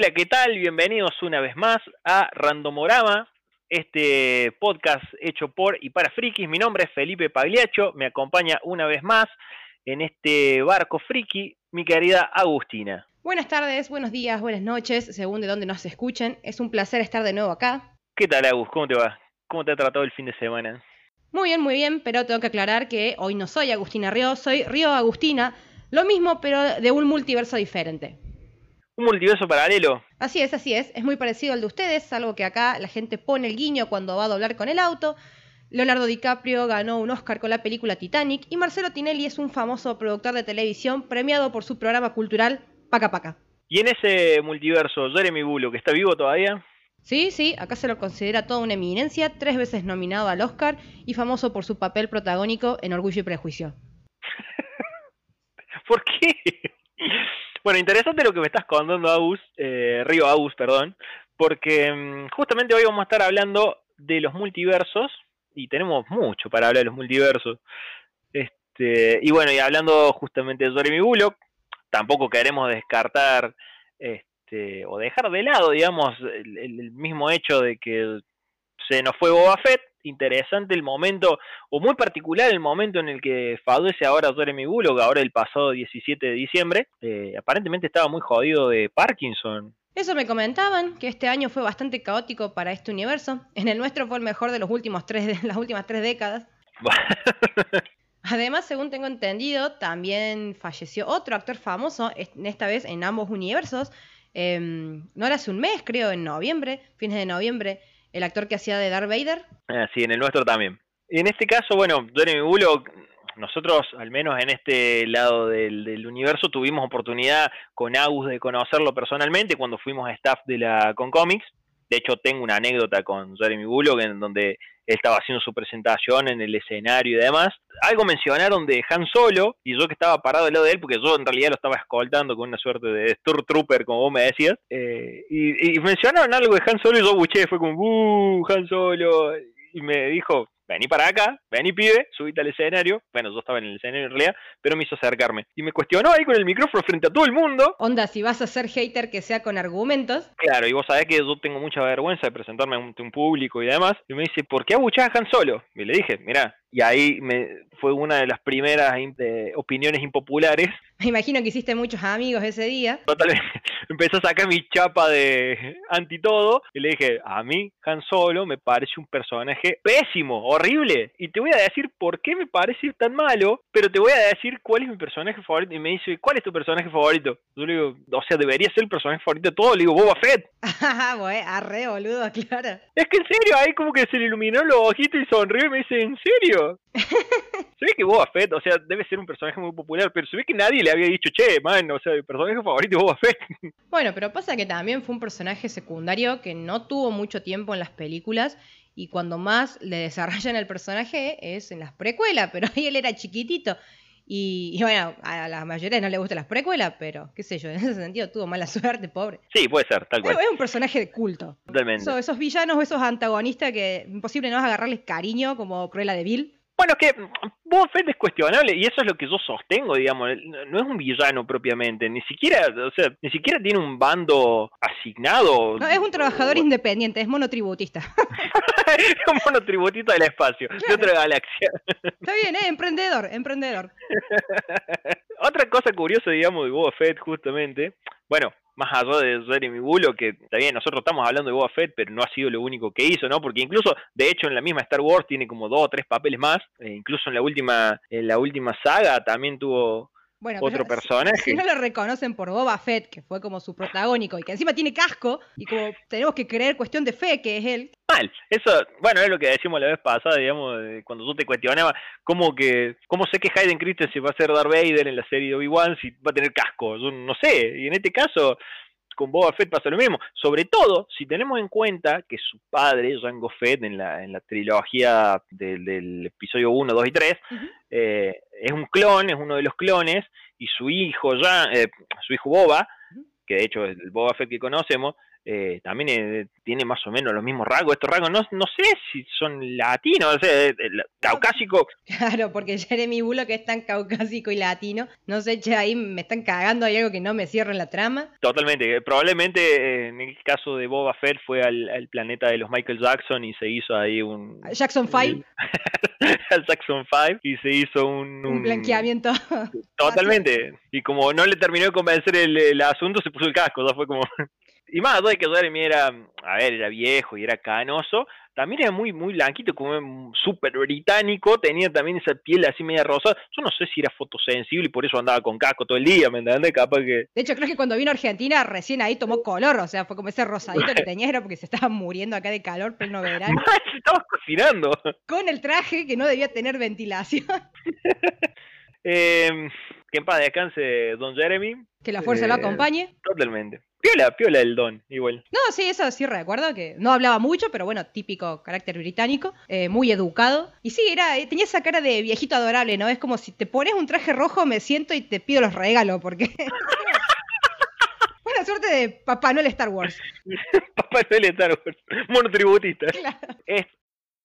Hola, ¿qué tal? Bienvenidos una vez más a Randomorama, este podcast hecho por y para frikis. Mi nombre es Felipe Pagliaccio, me acompaña una vez más en este barco friki mi querida Agustina. Buenas tardes, buenos días, buenas noches, según de dónde nos escuchen. Es un placer estar de nuevo acá. ¿Qué tal, Agus? ¿Cómo te va? ¿Cómo te ha tratado el fin de semana? Muy bien, muy bien, pero tengo que aclarar que hoy no soy Agustina Río, soy Río Agustina, lo mismo pero de un multiverso diferente. ¿Un multiverso paralelo? Así es, así es, es muy parecido al de ustedes, salvo que acá la gente pone el guiño cuando va a doblar con el auto. Leonardo DiCaprio ganó un Oscar con la película Titanic y Marcelo Tinelli es un famoso productor de televisión premiado por su programa cultural Paca Paca. ¿Y en ese multiverso, Jeremy Bullock, está vivo todavía? Sí, sí, acá se lo considera toda una eminencia, tres veces nominado al Oscar y famoso por su papel protagónico en Orgullo y Prejuicio. ¿Por qué? Bueno, interesante lo que me estás contando, Agus, eh, Río Agus, perdón, porque mm, justamente hoy vamos a estar hablando de los multiversos y tenemos mucho para hablar de los multiversos. Este, y bueno, y hablando justamente de Jeremy Bullock, tampoco queremos descartar este, o dejar de lado, digamos, el, el mismo hecho de que se nos fue Boba Fett, interesante el momento, o muy particular el momento en el que fallece ahora Jeremy Bullock, ahora el pasado 17 de diciembre. Eh, aparentemente estaba muy jodido de Parkinson. Eso me comentaban, que este año fue bastante caótico para este universo. En el nuestro fue el mejor de los últimos tres de las últimas tres décadas. Además, según tengo entendido, también falleció otro actor famoso, esta vez en ambos universos. Em, no era hace un mes, creo, en noviembre, fines de noviembre, el actor que hacía de Darth Vader. Ah, sí, en el nuestro también. Y en este caso, bueno, Jeremy Bullock, nosotros, al menos en este lado del, universo, tuvimos oportunidad con Agus de conocerlo personalmente cuando fuimos a staff de la Concomics. De hecho, tengo una anécdota con Jeremy Bullock en donde estaba haciendo su presentación en el escenario y demás. Algo mencionaron de Han Solo, y yo que estaba parado al lado de él, porque yo en realidad lo estaba escoltando con una suerte de Trooper, como vos me decías, eh, y, y, mencionaron algo de Han Solo y yo buché, fue como, ¡uh, Han Solo! Y me dijo, vení para acá, vení pibe, subite al escenario. Bueno, yo estaba en el escenario en realidad, pero me hizo acercarme. Y me cuestionó ahí con el micrófono frente a todo el mundo. Onda, si vas a ser hater que sea con argumentos. Claro, y vos sabés que yo tengo mucha vergüenza de presentarme ante un público y demás. Y me dice, ¿por qué abuchás a Han Solo? Y le dije, mira, y ahí me, fue una de las primeras opiniones impopulares. Me imagino que hiciste muchos amigos ese día. Totalmente. Empecé a sacar mi chapa de anti todo y le dije, a mí Han Solo me parece un personaje pésimo, horrible. Y te voy a decir por qué me parece tan malo, pero te voy a decir cuál es mi personaje favorito. Y me dice, ¿cuál es tu personaje favorito? Yo le digo, o sea, debería ser el personaje favorito de todo. Le digo, Boba Fett. Ah, bueno, arre, boludo, claro. Es que en serio, ahí como que se le iluminó los ojitos y sonrió y me dice, ¿en serio? Se ve que Boba Fett, o sea, debe ser un personaje muy popular, pero se ve que nadie le había dicho, che, man, o sea, mi personaje favorito es Boba Fett. Bueno, pero pasa que también fue un personaje secundario que no tuvo mucho tiempo en las películas y cuando más le desarrollan el personaje es en las precuelas, pero ahí él era chiquitito. Y, bueno, a la mayoría no le gustan las precuelas, pero qué sé yo, en ese sentido tuvo mala suerte, pobre. Sí, puede ser, tal cual. Es un personaje de culto. Totalmente. esos villanos, esos antagonistas que imposible no a agarrarles cariño, como Cruella de Vil. Bueno, que Boba Fett es cuestionable y eso es lo que yo sostengo, digamos, no es un villano propiamente, ni siquiera, o sea, ni siquiera tiene un bando asignado. No, es un trabajador independiente, es monotributista. es un monotributista del espacio, de otra galaxia. Está bien, ¿eh? emprendedor, emprendedor. Otra cosa curiosa, digamos, de Boba Fett, justamente, bueno, más allá de Jeremy Bullock, que también nosotros estamos hablando de Boba Fett, pero no ha sido lo único que hizo, ¿no? Porque incluso, de hecho, en la misma Star Wars tiene como dos o tres papeles más, e incluso en la última, en la última saga también tuvo bueno, otro personaje. Si no lo reconocen por Boba Fett, que fue como su protagónico, y que encima tiene casco, y como tenemos que creer cuestión de fe que es él. Mal, eso, bueno, es lo que decimos la vez pasada, digamos, cuando tú te cuestionabas, cómo que, cómo sé que Hayden Christensen va a ser Darth Vader en la serie de Obi-Wan si va a tener casco, yo no sé, y en este caso, con Boba Fett pasa lo mismo. Sobre todo si tenemos en cuenta que su padre, Jango Fett, en la, en la trilogía del, episodio 1, 2 y 3, eh, es un clon, es uno de los clones, y su hijo, ya, eh, su hijo Boba, que de hecho es el Boba Fett que conocemos, eh, también eh, tiene más o menos los mismos rasgos. Estos rasgos no, no sé si son latinos, o sea, caucásico. Claro, porque Jeremy Bullock es tan caucásico y latino. No sé, che, ahí me están cagando, hay algo que no me cierra en la trama. Totalmente. Probablemente en el caso de Boba Fett fue al, planeta de los Michael Jackson y se hizo ahí un... Jackson 5. al Jackson 5 y se hizo un... Un, blanqueamiento. Totalmente. Y como no le terminó de convencer el, asunto, se puso el casco. ¿no? Fue como... Y más de que Jeremy era, a ver, era viejo y era canoso, también era muy, muy blanquito, como súper británico, tenía también esa piel así media rosa. Yo no sé si era fotosensible y por eso andaba con casco todo el día, ¿me entiendes? Capaz que... De hecho, creo que cuando vino a Argentina recién ahí tomó color, o sea, fue como ese rosadito que tenía, era porque se estaba muriendo acá de calor pleno verano. se estaba cocinando. Con el traje que no debía tener ventilación. eh, que en paz descanse Don Jeremy. Que la fuerza lo eh, acompañe. Totalmente. Piola, piola el don, igual. No, sí, eso sí recuerdo que no hablaba mucho, pero bueno, típico carácter británico, eh, muy educado. Y sí, era, eh, tenía esa cara de viejito adorable, ¿no? Es como si te pones un traje rojo, me siento y te pido los regalos, porque. Buena suerte de Papá Noel Star Wars. Papá Noel Star Wars, monotributista. Claro.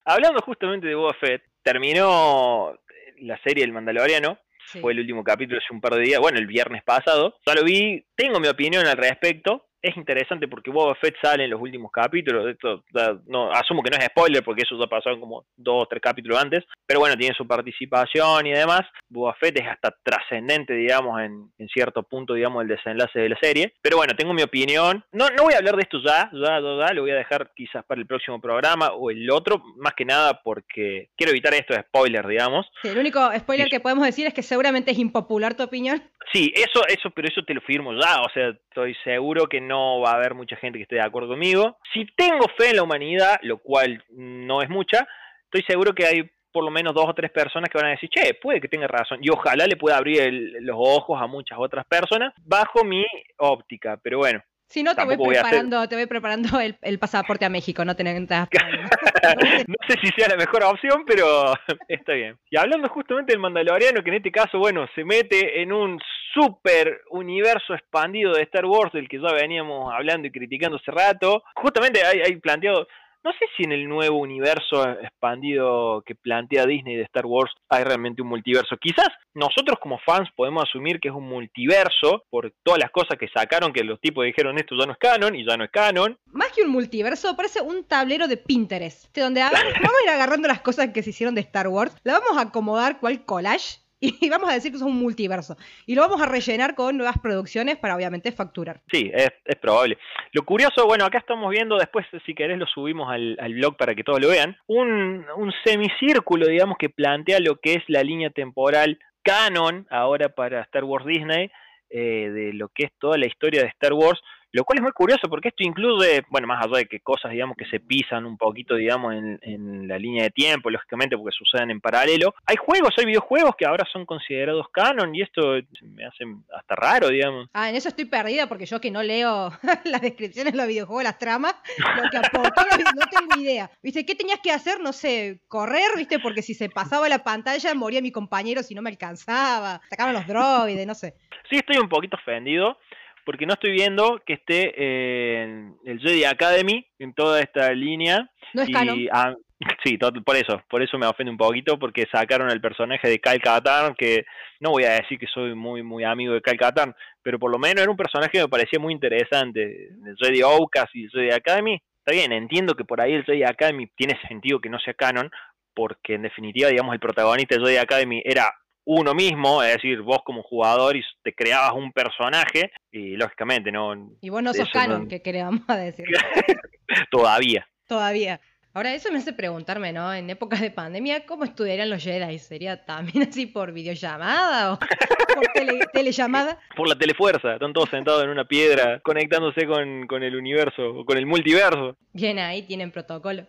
hablando justamente de Boba Fett, terminó la serie El Mandaloriano fue el último capítulo hace un par de días, bueno, el viernes pasado. Ya lo vi, tengo mi opinión al respecto es interesante porque Boba Fett sale en los últimos capítulos. Esto, no, asumo que no es spoiler porque eso ya pasó como dos o tres capítulos antes. Pero bueno, tiene su participación y demás. Boba Fett es hasta trascendente, digamos, en, cierto punto, digamos, el desenlace de la serie. Pero bueno, tengo mi opinión. No, no voy a hablar de esto ya, ya, ya, lo voy a dejar quizás para el próximo programa o el otro, más que nada porque quiero evitar esto de spoiler, digamos. el único spoiler que podemos decir es que seguramente es impopular tu opinión. Sí, eso, eso, pero eso te lo firmo ya, o sea, estoy seguro que no va a haber mucha gente que esté de acuerdo conmigo. Si tengo fe en la humanidad, lo cual no es mucha, estoy seguro que hay por lo menos dos o tres personas que van a decir, che, puede que tenga razón, y ojalá le pueda abrir los ojos a muchas otras personas bajo mi óptica, pero bueno, si no, te voy, preparando, te voy preparando el, pasaporte a México, no tenés No sé si sea la mejor opción, pero está bien. Y hablando justamente del Mandaloriano, que en este caso, bueno, se mete en un super universo expandido de Star Wars, del que ya veníamos hablando y criticando hace rato. Justamente hay, hay planteado no sé si en el nuevo universo expandido que plantea Disney de Star Wars hay realmente un multiverso. Quizás nosotros como fans podemos asumir que es un multiverso por todas las cosas que sacaron, que los tipos dijeron esto ya no es canon y ya no es canon. Más que un multiverso, parece un tablero de Pinterest, donde vamos a ir agarrando las cosas que se hicieron de Star Wars, la vamos a acomodar cual collage y vamos a decir que es un multiverso. Y lo vamos a rellenar con nuevas producciones para obviamente facturar. Sí, es, probable. Lo curioso, bueno, acá estamos viendo, después si querés lo subimos al, blog para que todos lo vean, un, un semicírculo, digamos, que plantea lo que es la línea temporal canon ahora para Star Wars Disney, eh, de lo que es toda la historia de Star Wars, lo cual es muy curioso porque esto incluye, bueno, más allá de que cosas, digamos, que se pisan un poquito, digamos, en, la línea de tiempo, lógicamente, porque suceden en paralelo. Hay juegos, hay videojuegos que ahora son considerados canon y esto me hace hasta raro, digamos. Ah, en eso estoy perdida porque yo que no leo las descripciones de los videojuegos, las tramas, lo que aportó, no tengo idea. ¿Viste? ¿Qué tenías que hacer? No sé, correr, ¿viste? Porque si se pasaba la pantalla moría mi compañero si no me alcanzaba, atacaban los droides, no sé. Sí, estoy un poquito ofendido porque no estoy viendo que esté en el Jedi Academy en toda esta línea. No es y, ah, sí, por eso, por eso me ofende un poquito, porque sacaron el personaje de Kyle Katarn, que no voy a decir que soy muy muy amigo de Kyle Katarn, pero por lo menos era un personaje que me parecía muy interesante. El Jedi Outcast y el Jedi Academy, está bien, entiendo que por ahí el Jedi Academy tiene sentido que no sea canon, porque en definitiva, digamos, el protagonista de Jedi Academy era uno mismo, es decir, vos como jugador y te creabas un personaje y lógicamente no... Y vos no sos canon, que queremos decir. Todavía. Todavía. Ahora, eso me hace preguntarme, ¿no? En épocas de pandemia, ¿cómo estudiarían los Jedi? ¿Sería también así por videollamada o por telellamada? Por la telefuerza, están todos sentados en una piedra conectándose con, con el universo, con el multiverso. Bien, ahí tienen protocolo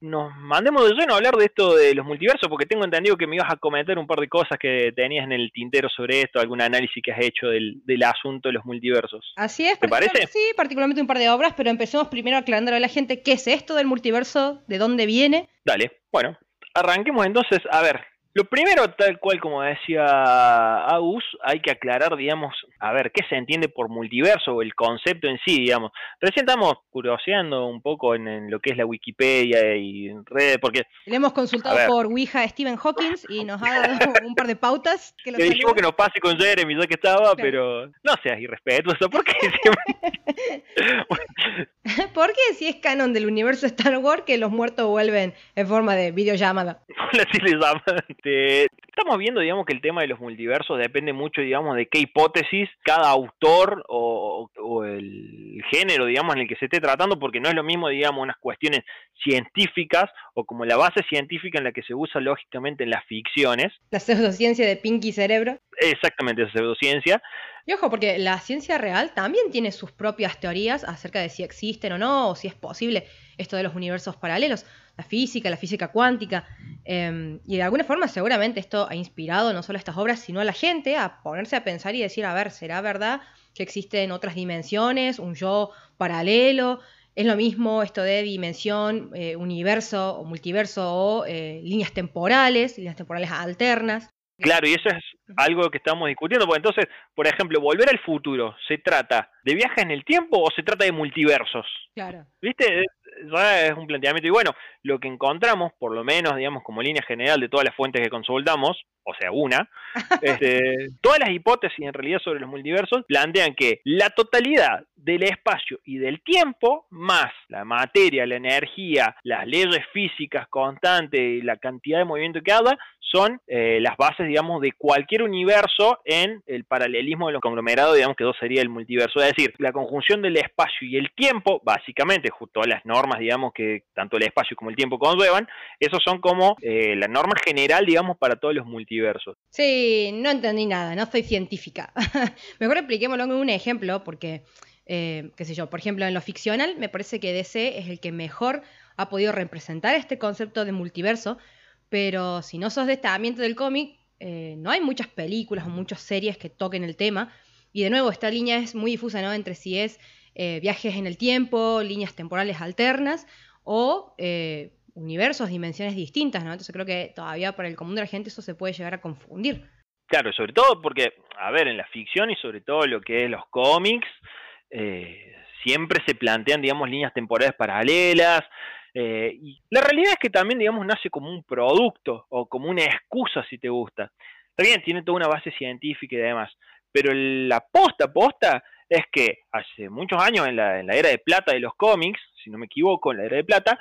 nos mandemos de lleno a hablar de esto de los multiversos, porque tengo entendido que me ibas a comentar un par de cosas que tenías en el tintero sobre esto, algún análisis que has hecho del, asunto de los multiversos. Así es. ¿Te parece? Sí, particularmente un par de obras, pero empecemos primero aclarando a la gente qué es esto del multiverso, de dónde viene. Dale, bueno, arranquemos entonces, a ver, lo primero, tal cual como decía Agus, hay que aclarar, digamos, a ver, ¿qué se entiende por multiverso o el concepto en sí, digamos? Recién estamos curioseando un poco en, lo que es la Wikipedia y redes, porque... Le hemos consultado por Ouija a Stephen Hawking y nos ha dado un par de pautas. Que Le dijimos que nos pase con Jeremy, ya que estaba, pero no seas irrespetuoso, ¿por qué? ¿Por qué si es canon del universo Star Wars que los muertos vuelven en forma de videollamada? Así les llaman. Estamos viendo, digamos, que el tema de los multiversos depende mucho, digamos, de qué hipótesis cada autor o, el género, digamos, en el que se esté tratando, porque no es lo mismo, digamos, unas cuestiones científicas o como la base científica en la que se usa lógicamente en las ficciones. La pseudociencia de Pinky Cerebro. Exactamente, esa pseudociencia. Y ojo, porque la ciencia real también tiene sus propias teorías acerca de si existen o no, o si es posible esto de los universos paralelos, la física, la física cuántica. Em, y de alguna forma seguramente esto ha inspirado no solo a estas obras, sino a la gente a ponerse a pensar y decir, a ver, ¿será verdad que existen otras dimensiones, un yo paralelo? Es lo mismo esto de dimensión, eh, universo o multiverso o eh, líneas temporales, líneas temporales alternas. Claro, y eso es algo que estamos discutiendo, porque entonces, por ejemplo, volver al futuro, ¿se trata de viajes en el tiempo o se trata de multiversos? Claro. ¿Viste? Es un planteamiento. Y bueno, lo que encontramos, por lo menos, digamos, como línea general de todas las fuentes que consultamos, o sea, una, este, todas las hipótesis en realidad sobre los multiversos plantean que la totalidad del espacio y del tiempo, más la materia, la energía, las leyes físicas constantes y la cantidad de movimiento que haga, son eh, las bases, digamos, de cualquier universo en el paralelismo de los conglomerados, digamos que dos sería el multiverso. Es decir, la conjunción del espacio y el tiempo, básicamente, justo a las normas, digamos, que tanto el espacio como el tiempo conllevan, esos son como eh, la norma general, digamos, para todos los multiversos. Sí, no entendí nada, no soy científica. Mejor expliquémoslo en un ejemplo, porque, eh, qué sé yo, por ejemplo, en lo ficcional, me parece que DC es el que mejor ha podido representar este concepto de multiverso, pero si no sos de este ambiente del cómic, eh, no hay muchas películas o muchas series que toquen el tema. Y de nuevo, esta línea es muy difusa, ¿no? Entre si es eh, viajes en el tiempo, líneas temporales alternas o universos, dimensiones distintas, ¿no? Entonces creo que todavía para el común de la gente eso se puede llegar a confundir. Claro, sobre todo porque, a ver, en la ficción y sobre todo lo que es los cómics, siempre se plantean, digamos, líneas temporales paralelas, eh, y la realidad es que también, digamos, nace como un producto o como una excusa, si te gusta. También tiene toda una base científica y demás. Pero la posta, posta, es que hace muchos años, en la, era de plata de los cómics, si no me equivoco, en la era de plata,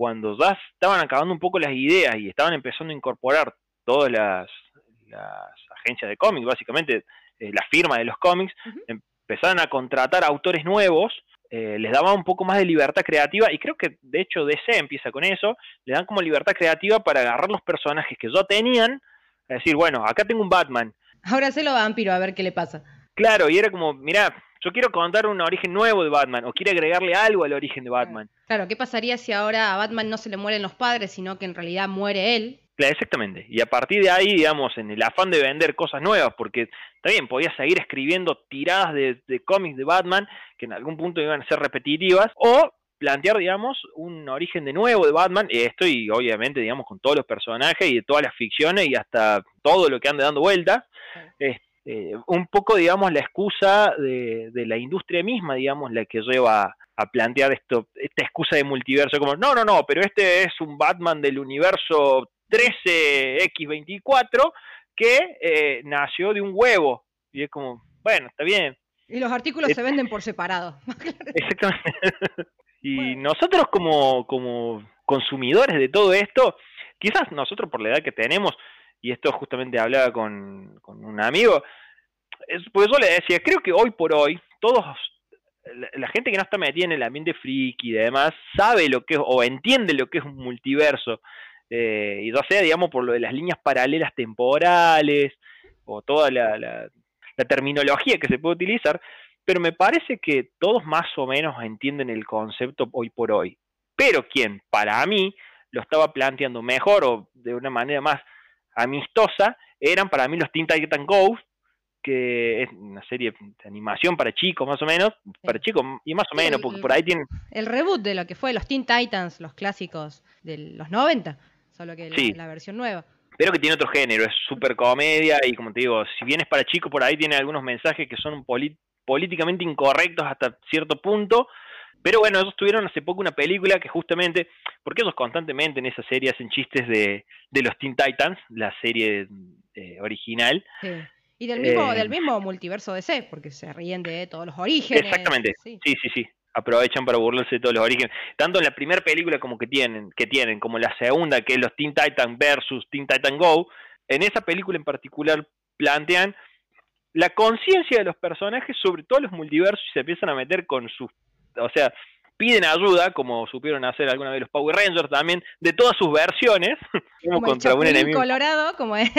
cuando ya estaban acabando un poco las ideas y estaban empezando a incorporar todas las, agencias de cómics, básicamente eh, la firma de los cómics, empezaron a contratar autores nuevos eh, les daba un poco más de libertad creativa y creo que de hecho DC empieza con eso, le dan como libertad creativa para agarrar los personajes que ya tenían, a decir, bueno, acá tengo un Batman. Ahora se lo vampiro a ver qué le pasa. Claro, y era como, mira, yo quiero contar un origen nuevo de Batman o quiero agregarle algo al origen de Batman. Claro, ¿qué pasaría si ahora a Batman no se le mueren los padres, sino que en realidad muere él? exactamente. Y a partir de ahí, digamos, en el afán de vender cosas nuevas, porque también podías seguir escribiendo tiradas de, cómics de Batman que en algún punto iban a ser repetitivas, o plantear, digamos, un origen de nuevo de Batman, esto y obviamente, digamos, con todos los personajes y de todas las ficciones y hasta todo lo que ande dando vueltas. Este, un poco, digamos, la excusa de, de, la industria misma, digamos, la que lleva a plantear esto, esta excusa de multiverso, como, no, no, no, pero este es un Batman del universo 13X24 que eh, nació de un huevo. Y es como, bueno, está bien. Y los artículos se venden por separado. Exactamente. y nosotros como, como consumidores de todo esto, quizás nosotros por la edad que tenemos, y esto justamente hablaba con, con un amigo, es, pues yo le decía, creo que hoy por hoy, todos, la, gente que no está metida en el ambiente friki y demás, sabe lo que es, o entiende lo que es un multiverso, eh, y ya sea, digamos, por lo de las líneas paralelas temporales o toda la, terminología que se puede utilizar, pero me parece que todos más o menos entienden el concepto hoy por hoy. Pero quien para mí lo estaba planteando mejor o de una manera más amistosa eran para mí los Teen Titans Go, que es una serie de animación para chicos más o menos, para chicos y más o menos, porque por ahí tienen... El reboot de lo que fue los Teen Titans, los clásicos de los 90 solo que la, versión nueva. pero que tiene otro género, es super comedia y como te digo, si bien es para chicos, por ahí tiene algunos mensajes que son políticamente incorrectos hasta cierto punto, pero bueno, ellos tuvieron hace poco una película que justamente, porque ellos constantemente en esa serie hacen chistes de, de los Teen Titans, la serie eh, original. Y del mismo, del eh, mismo multiverso DC, porque se ríen de todos los orígenes. Exactamente, sí, sí, sí. Aprovechan para burlarse de todos los orígenes. Tanto en la primera película como que tienen, que tienen, como la segunda, que es los Teen Titans versus Teen Titan Go, en esa película en particular plantean la conciencia de los personajes sobre todos los multiversos y se empiezan a meter con sus o sea, piden ayuda, como supieron hacer alguna vez los Power Rangers también, de todas sus versiones, como, contra un enemigo. Colorado, como es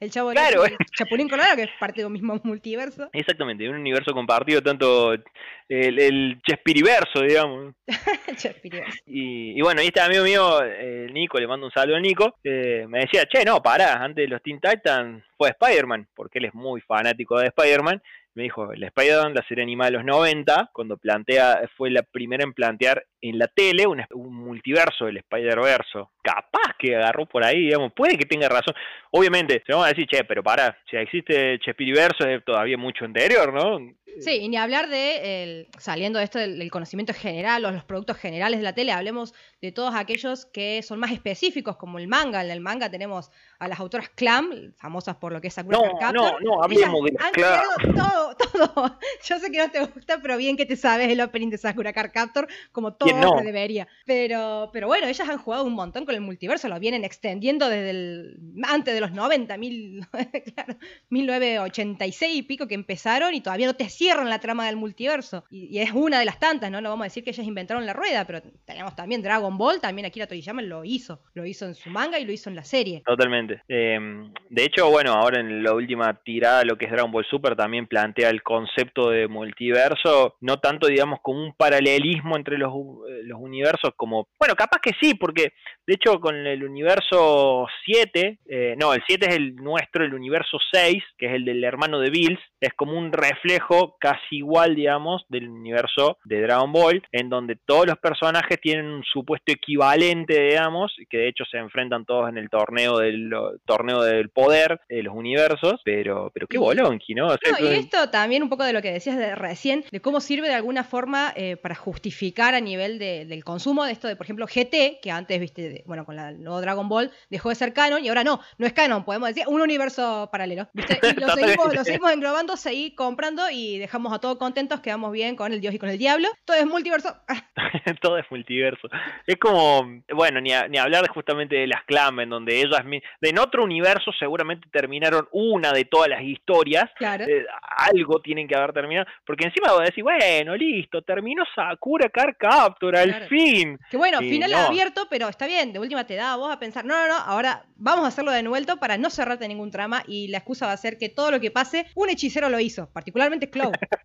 el, chavo claro, el Chapulín Colorado, que es parte de un mismo multiverso. Exactamente, un universo compartido, tanto el, el Chespiriverso, digamos. Chespiriverso. Y, y, bueno, y este amigo mío, el Nico, le mando un saludo a Nico, eh, me decía, che, no, pará, antes de los Teen Titans fue Spider-Man, porque él es muy fanático de Spider-Man, me dijo, la Spider-Man, la serie animada de los 90, cuando plantea, fue la primera en plantear en la tele un, multiverso del Spider-Verso. Capaz que agarró por ahí, digamos, puede que tenga razón. Obviamente, se vamos a decir, che, pero para, si existe Chespiriverso es todavía mucho anterior, ¿no? Sí, y ni hablar de, el, saliendo de esto del, conocimiento general o los productos generales de la tele, hablemos de todos aquellos que son más específicos, como el manga. En el manga tenemos a las autoras Clam, famosas por lo que es Sakura No, no, no, hablemos de las Clam. Todo, todo. Yo sé que no te gusta, pero bien que te sabes el opening de Sakura Card Captor, como todo no? debería. Pero, pero bueno, ellas han jugado un montón con el multiverso, lo vienen extendiendo desde el, antes de los 90, mil, claro, 1986 y pico que empezaron y todavía no te cierran la trama del multiverso. Y, es una de las tantas, ¿no? No vamos a decir que ellas inventaron la rueda, pero tenemos también Dragon Ball, también Akira Toriyama lo hizo. Lo hizo en su manga y lo hizo en la serie. Totalmente. Em, de hecho, bueno, ahora en la última tirada, lo que es Dragon Ball Super, también plantea el concepto de multiverso, no tanto, digamos, como un paralelismo entre los, eh, los universos, como, bueno, capaz que sí, porque de hecho con el universo 7, eh, no, el 7 es el nuestro, el universo 6, que es el del hermano de Bills, es como un reflejo casi igual, digamos, del universo de Dragon Ball, en donde todos los personajes tienen un supuesto equivalente, digamos, que de hecho se enfrentan todos en el torneo del torneo del poder de los universos, pero pero qué bolonqui, ¿no? y esto también un poco de lo que decías de recién, de cómo sirve de alguna forma eh, para justificar a nivel del consumo de esto de, por ejemplo, GT, que antes, viste, bueno, con la nuevo Dragon Ball dejó de ser canon y ahora no, no es canon, podemos decir, un universo paralelo, ¿viste? Y lo seguimos, lo seguimos englobando, seguir comprando y dejamos a todos contentos, quedamos bien con el Dios y con el diablo. Todo es multiverso. Todo es multiverso. Es como, bueno, ni, ni hablar justamente de las clamas, en donde ellas, en otro universo seguramente terminaron una de todas las historias. Claro. Eh, algo tienen que haber terminado. Porque encima voy a decir, bueno, listo, terminó Sakura Car Capture, al fin. Que bueno, final abierto, pero está bien, de última te da a vos a pensar, no, no, no, ahora vamos a hacerlo de nuevo para no cerrarte ningún trama y la excusa va a ser que todo lo que pase, un hechicero lo hizo, particularmente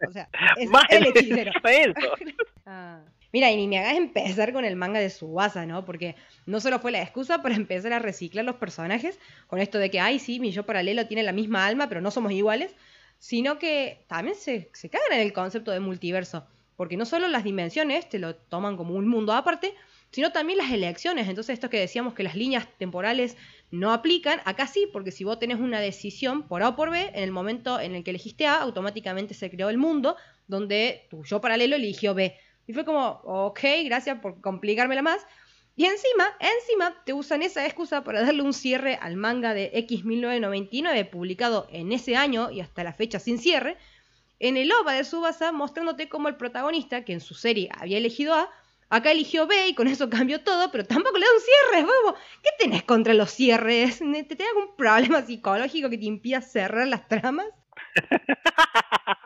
O sea, es el hechicero. Ah. Mira, y ni me hagas empezar con el manga de Subasa, ¿no? Porque no solo fue la excusa para empezar a reciclar los personajes, con esto de que, ay, sí, mi yo paralelo tiene la misma alma, pero no somos iguales, sino que también se, se cagan en el concepto de multiverso. Porque no solo las dimensiones te lo toman como un mundo aparte, sino también las elecciones. Entonces, esto que decíamos que las líneas temporales no aplican, acá sí, porque si vos tenés una decisión por A o por B, en el momento en el que elegiste A, automáticamente se creó el mundo donde tu yo paralelo eligió B. Y fue como, ok, gracias por complicármela más. Y encima, encima, te usan esa excusa para darle un cierre al manga de X1999, publicado en ese año y hasta la fecha sin cierre, en el OVA de Subasa, mostrándote como el protagonista, que en su serie había elegido A, Acá eligió B y con eso cambió todo, pero tampoco le da un cierre, bobo. ¿Qué tenés contra los cierres? ¿Te tenés algún problema psicológico que te impida cerrar las tramas?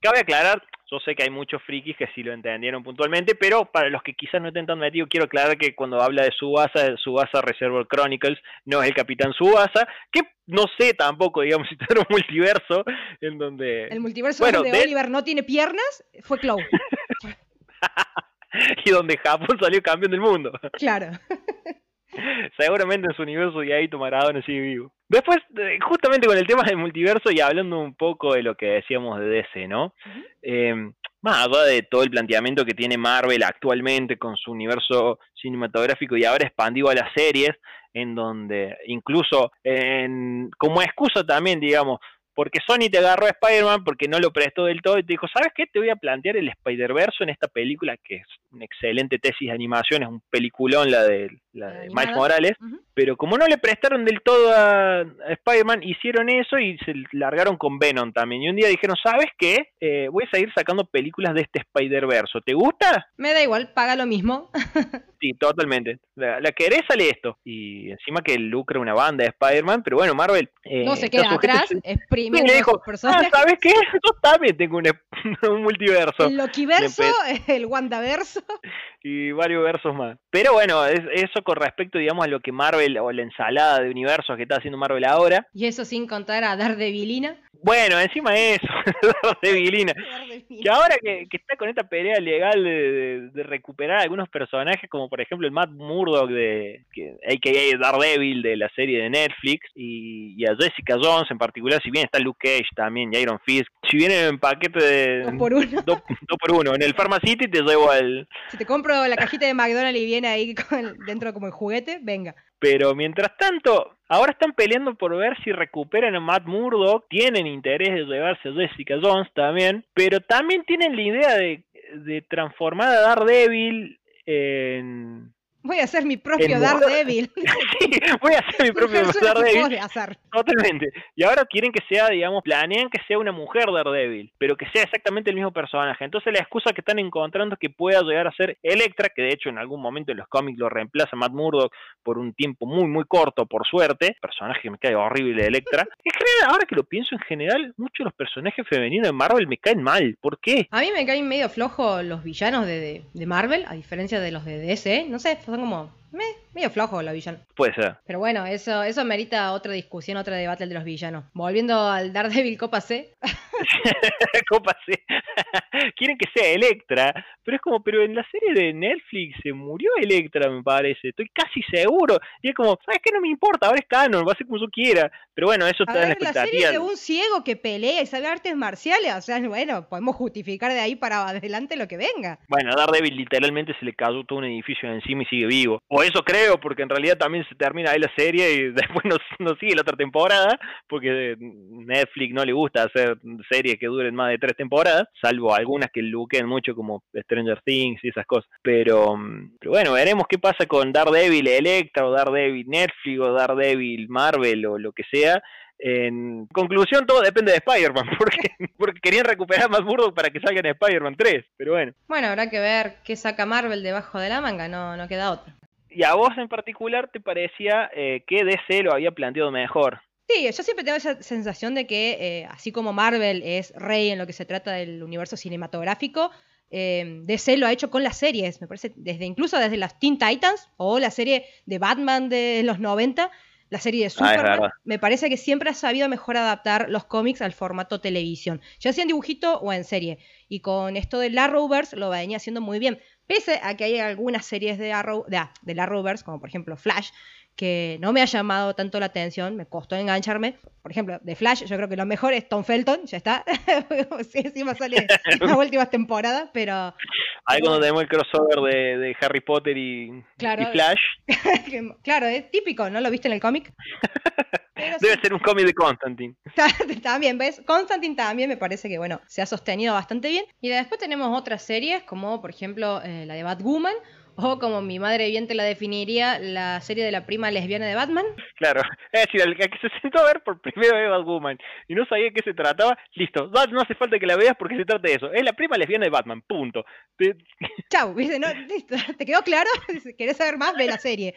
Cabe aclarar, yo sé que hay muchos frikis que sí lo entendieron puntualmente, pero para los que quizás no estén tan metidos, quiero aclarar que cuando habla de Subasa, Subasa Reservoir Chronicles, no es el Capitán Subasa, que no sé tampoco, digamos, si tiene un multiverso en donde... El multiverso donde Oliver no tiene piernas fue Clow. y donde Japón salió campeón del mundo. Claro. Seguramente en su universo y ahí tu Maradona sigue vivo. Después, justamente con el tema del multiverso y hablando un poco de lo que decíamos de DC, ¿no? Em, más allá de todo el planteamiento que tiene Marvel actualmente con su universo cinematográfico y ahora expandido a las series, en donde incluso en, como excusa también, digamos, porque Sony te agarró a Spider-Man porque no lo prestó del todo y te dijo, ¿sabes qué? Te voy a plantear el Spider-Verse en esta película que es una excelente tesis de animación, es un peliculón la de, la de Miles Morales, pero como no le prestaron del todo a, Spider-Man, hicieron eso y se largaron con Venom también. Y un día dijeron, ¿sabes qué? Eh, voy a seguir sacando películas de este Spider-Verse. ¿Te gusta? Me da igual, paga lo mismo. sí, totalmente. La, la, querés, sale esto. Y encima que lucra una banda de Spider-Man, pero bueno, Marvel... Eh, no se queda atrás, es y le dijo, ah, ¿sabes qué? Yo también tengo un, un multiverso. El Lokiverso, el Wandaverso. Y varios versos más. Pero bueno, es, eso con respecto, digamos, a lo que Marvel, o la ensalada de universos que está haciendo Marvel ahora. Y eso sin contar a Daredevilina. Bueno, encima de eso, Daredevilina. que ahora que, está con esta pelea legal de, recuperar algunos personajes, como por ejemplo el Matt Murdock de que, a.k.a. Daredevil de la serie de Netflix, y, y a Jessica Jones en particular, si bien está Luke Cage también y Iron Fist. Si viene en paquete de. Dos por uno. Dos, por uno. En el Pharmacity te llevo al. Si te compro la cajita de McDonald's y viene ahí dentro como el juguete, venga. Pero mientras tanto, ahora están peleando por ver si recuperan a Matt Murdock. Tienen interés de llevarse a Jessica Jones también. Pero también tienen la idea de, de transformar a Daredevil en Voy a hacer mi propio Daredevil. sí, voy a hacer mi propio Daredevil. Totalmente. Y ahora quieren que sea, digamos, planean que sea una mujer Daredevil, pero que sea exactamente el mismo personaje. Entonces la excusa que están encontrando es que pueda llegar a ser Electra, que de hecho en algún momento en los cómics lo reemplaza Matt Murdock por un tiempo muy, muy corto, por suerte. Personaje que me cae horrible de Electra. En general, ahora que lo pienso en general, muchos de los personajes femeninos de Marvel me caen mal. ¿Por qué? A mí me caen medio flojo los villanos de, de Marvel, a diferencia de los de DC. No sé, son como medio flojo la villano. Puede ser. Pero bueno, eso, eso merita otra discusión, otro debate de los villanos. Volviendo al Daredevil Copa C. Copa C. Quieren que sea Electra, pero es como, pero en la serie de Netflix se murió Electra, me parece. Estoy casi seguro. Y es como, ¿sabes qué? No me importa, ahora es canon, va a ser como yo quiera. Pero bueno, eso está en la expectativa. La serie de un ciego que pelea y sabe artes marciales, o sea, bueno, podemos justificar de ahí para adelante lo que venga. Bueno, a Daredevil literalmente se le cayó todo un edificio encima y sigue vivo. O eso creo, porque en realidad también se termina ahí la serie y después no, sigue la otra temporada, porque Netflix no le gusta hacer series que duren más de tres temporadas, salvo algunas que luquen mucho como Stranger Things y esas cosas. Pero, pero bueno, veremos qué pasa con Daredevil Electra o Daredevil Netflix o Daredevil Marvel o lo que sea en conclusión, todo depende de Spider-Man, porque, porque querían recuperar más burdo para que salgan en Spider-Man 3, pero bueno. Bueno, habrá que ver qué saca Marvel debajo de la manga, no, no queda otra. ¿Y a vos en particular te parecía eh, que DC lo había planteado mejor? Sí, yo siempre tengo esa sensación de que, eh, así como Marvel es rey en lo que se trata del universo cinematográfico, eh, DC lo ha hecho con las series, me parece, desde incluso desde las Teen Titans o la serie de Batman de los 90 la serie de ah, Superman, me parece que siempre ha sabido mejor adaptar los cómics al formato televisión, ya sea en dibujito o en serie. Y con esto de la Rovers lo venía haciendo muy bien. Pese a que hay algunas series de, Arrow, de, de la Rovers, como por ejemplo Flash, que no me ha llamado tanto la atención, me costó engancharme. Por ejemplo, de Flash, yo creo que lo mejor es Tom Felton, ya está. sí, encima sale en las últimas temporadas, pero. Ahí cuando tenemos el crossover de, Harry Potter y, Flash. claro, es típico, ¿no? ¿Lo viste en el cómic? Debe ser un cómic de Constantine. también, ¿ves? Constantine también me parece que, bueno, se ha sostenido bastante bien. Y después tenemos otras series, como por ejemplo eh, la de Batwoman o como mi madre bien te la definiría, la serie de la prima lesbiana de Batman. Claro, es decir, el que se sentó a ver por primera vez Batwoman y no sabía de qué se trataba, listo, no hace falta que la veas porque se trata de eso. Es la prima lesbiana de Batman, punto. Chau, No, listo, ¿te quedó claro? ¿Querés saber más? Ve la serie.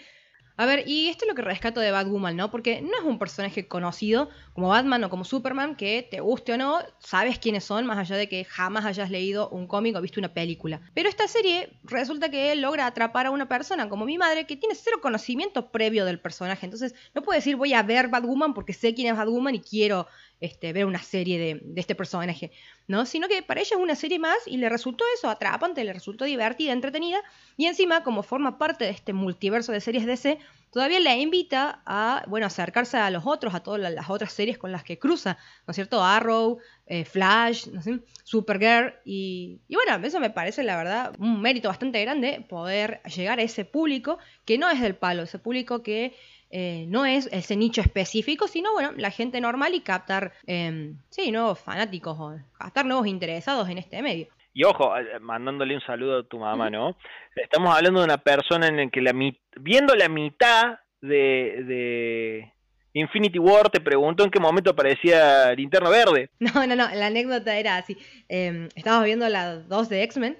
A ver, y esto es lo que rescato de Batwoman, ¿no? Porque no es un personaje conocido como Batman o como Superman, que te guste o no, sabes quiénes son, más allá de que jamás hayas leído un cómic o visto una película. Pero esta serie resulta que logra atrapar a una persona como mi madre que tiene cero conocimiento previo del personaje. Entonces, no puede decir voy a ver Batwoman porque sé quién es Batwoman y quiero este, ver una serie de, este personaje, ¿no? Sino que para ella es una serie más y le resultó eso atrapante, le resultó divertida, entretenida, y encima, como forma parte de este multiverso de series DC, todavía le invita a, bueno, acercarse a los otros, a todas las otras series con las que cruza, ¿no es cierto? Arrow, eh, Flash, ¿no sé? Supergirl, y, y bueno, eso me parece, la verdad, un mérito bastante grande poder llegar a ese público que no es del palo, ese público que eh, no es ese nicho específico, sino bueno, la gente normal y captar, eh, sí, nuevos fanáticos o captar nuevos interesados en este medio. Y ojo, eh, mandándole un saludo a tu mamá, ¿no? Estamos hablando de una persona en la que la viendo la mitad de, de Infinity War te preguntó en qué momento aparecía Linterna Verde. No, no, no, la anécdota era así. Eh, estábamos viendo la 2 de X-Men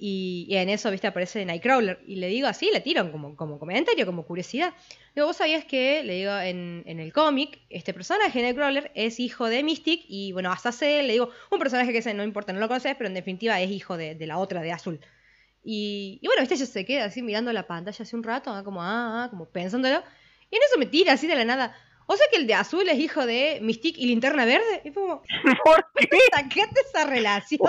y, en eso, viste, aparece Nightcrawler. Y le digo así, le tiro como, como comentario, como curiosidad. Digo, vos sabías que, le digo, en, el cómic, este personaje, Nightcrawler, es hijo de Mystic. Y bueno, hasta se, le digo, un personaje que no importa, no lo conoces, pero en definitiva es hijo de, la otra, de Azul. Y, y, bueno, viste, ella se queda así mirando la pantalla hace un rato, como, ah, ah, como pensándolo. Y en eso me tira así de la nada. O sea que el de azul es hijo de Mystique y Linterna Verde. Y como, ¿Por qué? Sacaste esa relación.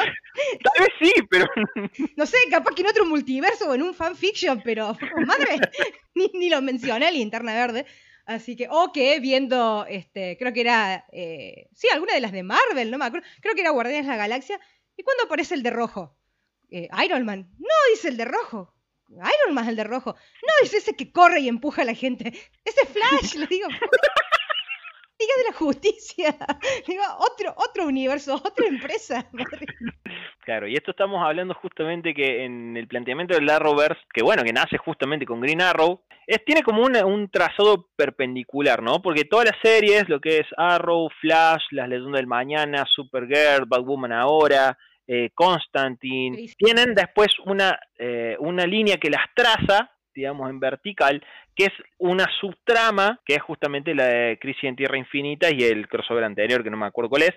Tal vez sí, pero. No sé, capaz que en otro multiverso o en un fanfiction, pero madre, ni, ni lo mencioné Linterna Verde. Así que, o que viendo, este, creo que era, eh, sí, alguna de las de Marvel, no me acuerdo. Creo que era Guardianes de la Galaxia. ¿Y cuándo aparece el de rojo? Eh, Iron Man. No, dice el de rojo. Iron Man es el de rojo. No, es ese que corre y empuja a la gente. Ese Flash, le digo. Liga de la Justicia. Digo, otro, otro universo, otra empresa. Claro, y esto estamos hablando justamente que en el planteamiento del Arrowverse, que bueno, que nace justamente con Green Arrow, es, tiene como un, un trazado perpendicular, ¿no? Porque todas las series, lo que es Arrow, Flash, Las Leyendas del Mañana, Supergirl, Batwoman ahora, eh, Constantine, tienen después una, eh, una línea que las traza digamos, en vertical, que es una subtrama, que es justamente la de Crisis en Tierra Infinita y el crossover anterior, que no me acuerdo cuál es,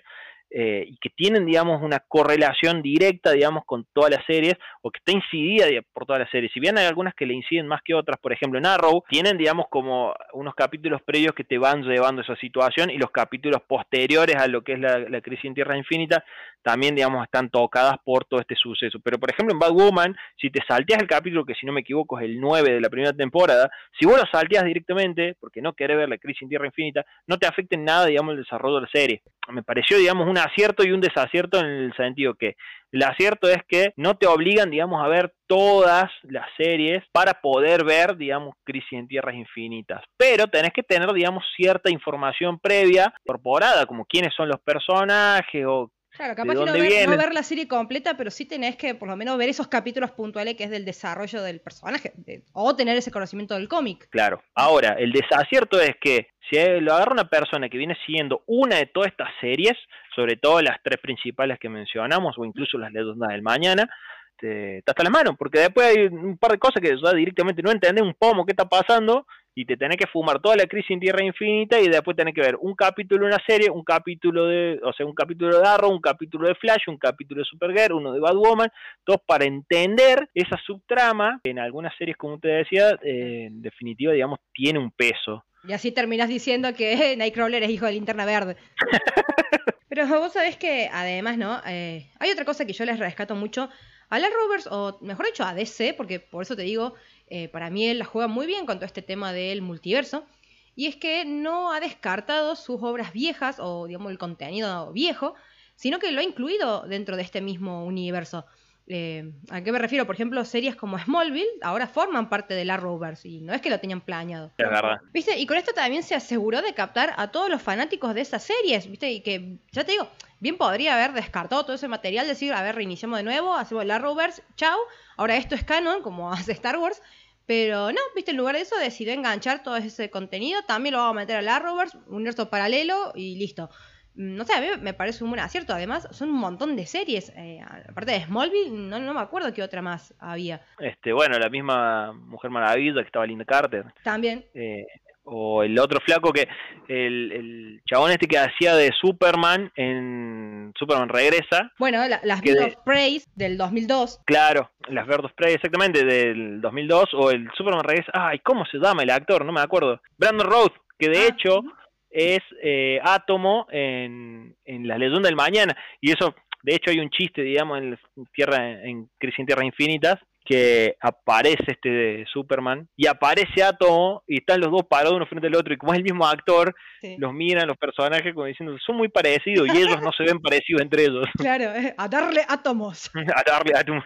eh, y que tienen, digamos, una correlación directa, digamos, con todas las series, o que está incidida por todas las series. Si bien hay algunas que le inciden más que otras, por ejemplo en Arrow, tienen, digamos, como unos capítulos previos que te van llevando a esa situación, y los capítulos posteriores a lo que es la, crisis en Tierra Infinita, también, digamos, están tocadas por todo este suceso. Pero, por ejemplo, en Bad Woman, si te salteas el capítulo, que si no me equivoco es el 9 de la primera temporada, si vos lo salteas directamente, porque no querés ver la crisis en Tierra Infinita, no te afecta en nada, digamos, el desarrollo de la serie. Me pareció, digamos, un acierto y un desacierto en el sentido que el acierto es que no te obligan, digamos, a ver todas las series para poder ver, digamos, Crisis en Tierras Infinitas. Pero tenés que tener, digamos, cierta información previa, incorporada, como quiénes son los personajes o Claro, capaz que no ver, no ver, la serie completa, pero sí tenés que por lo menos ver esos capítulos puntuales que es del desarrollo del personaje, o tener ese conocimiento del cómic. Claro. Ahora, el desacierto es que si lo agarra una persona que viene siguiendo una de todas estas series, sobre todo las tres principales que mencionamos, o incluso las leyendas del mañana, te, te hasta la mano, porque después hay un par de cosas que ya directamente no entendés un pomo qué está pasando y te tenés que fumar toda la crisis en Tierra Infinita y después tenés que ver un capítulo de una serie, un capítulo de, o sea, un capítulo de Arrow, un capítulo de Flash, un capítulo de Supergirl, uno de Batwoman, todos para entender esa subtrama que en algunas series, como te decía, eh, en definitiva, digamos, tiene un peso. Y así terminas diciendo que Nightcrawler es hijo de Linterna Verde. Pero vos sabés que además, ¿no? Eh, hay otra cosa que yo les rescato mucho a la Rovers, o mejor dicho, a DC, porque por eso te digo, eh, para mí él la juega muy bien con todo este tema del multiverso, y es que no ha descartado sus obras viejas o digamos el contenido viejo, sino que lo ha incluido dentro de este mismo universo. Eh, ¿A qué me refiero? Por ejemplo, series como Smallville ahora forman parte de la Rovers y no es que lo tenían planeado. Es verdad. ¿Viste? Y con esto también se aseguró de captar a todos los fanáticos de esas series, ¿viste? Y que, ya te digo, bien podría haber descartado todo ese material, decir, a ver, reiniciamos de nuevo, hacemos la Rovers, chau, ahora esto es canon, como hace Star Wars, pero no, viste, en lugar de eso decidió enganchar todo ese contenido, también lo vamos a meter a la Rovers, un universo paralelo y listo. Mm, no sé, a mí me parece un buen acierto. Además, son un montón de series. Eh, aparte de Smallville, no, no me acuerdo qué otra más había. Este, bueno, la misma Mujer Maravilla que estaba Linda Carter. También. Eh, o el otro flaco que el, el, chabón este que hacía de Superman en Superman Regresa. Bueno, las Birds of Prey del 2002. Claro, las Birds of Prey exactamente del 2002 o el Superman Regresa. Ay, ¿cómo se llama el actor? No me acuerdo. Brandon Rhodes, que de ah, hecho es eh, Átomo en, en Las del Mañana y eso de hecho, hay un chiste, digamos, en Tierra en Crisis en Tierras Infinitas, que aparece este Superman y aparece Atomo y están los dos parados uno frente al otro y como es el mismo actor, los miran los personajes como diciendo son muy parecidos y ellos no se ven parecidos entre ellos. Claro, a darle átomos. a darle átomos.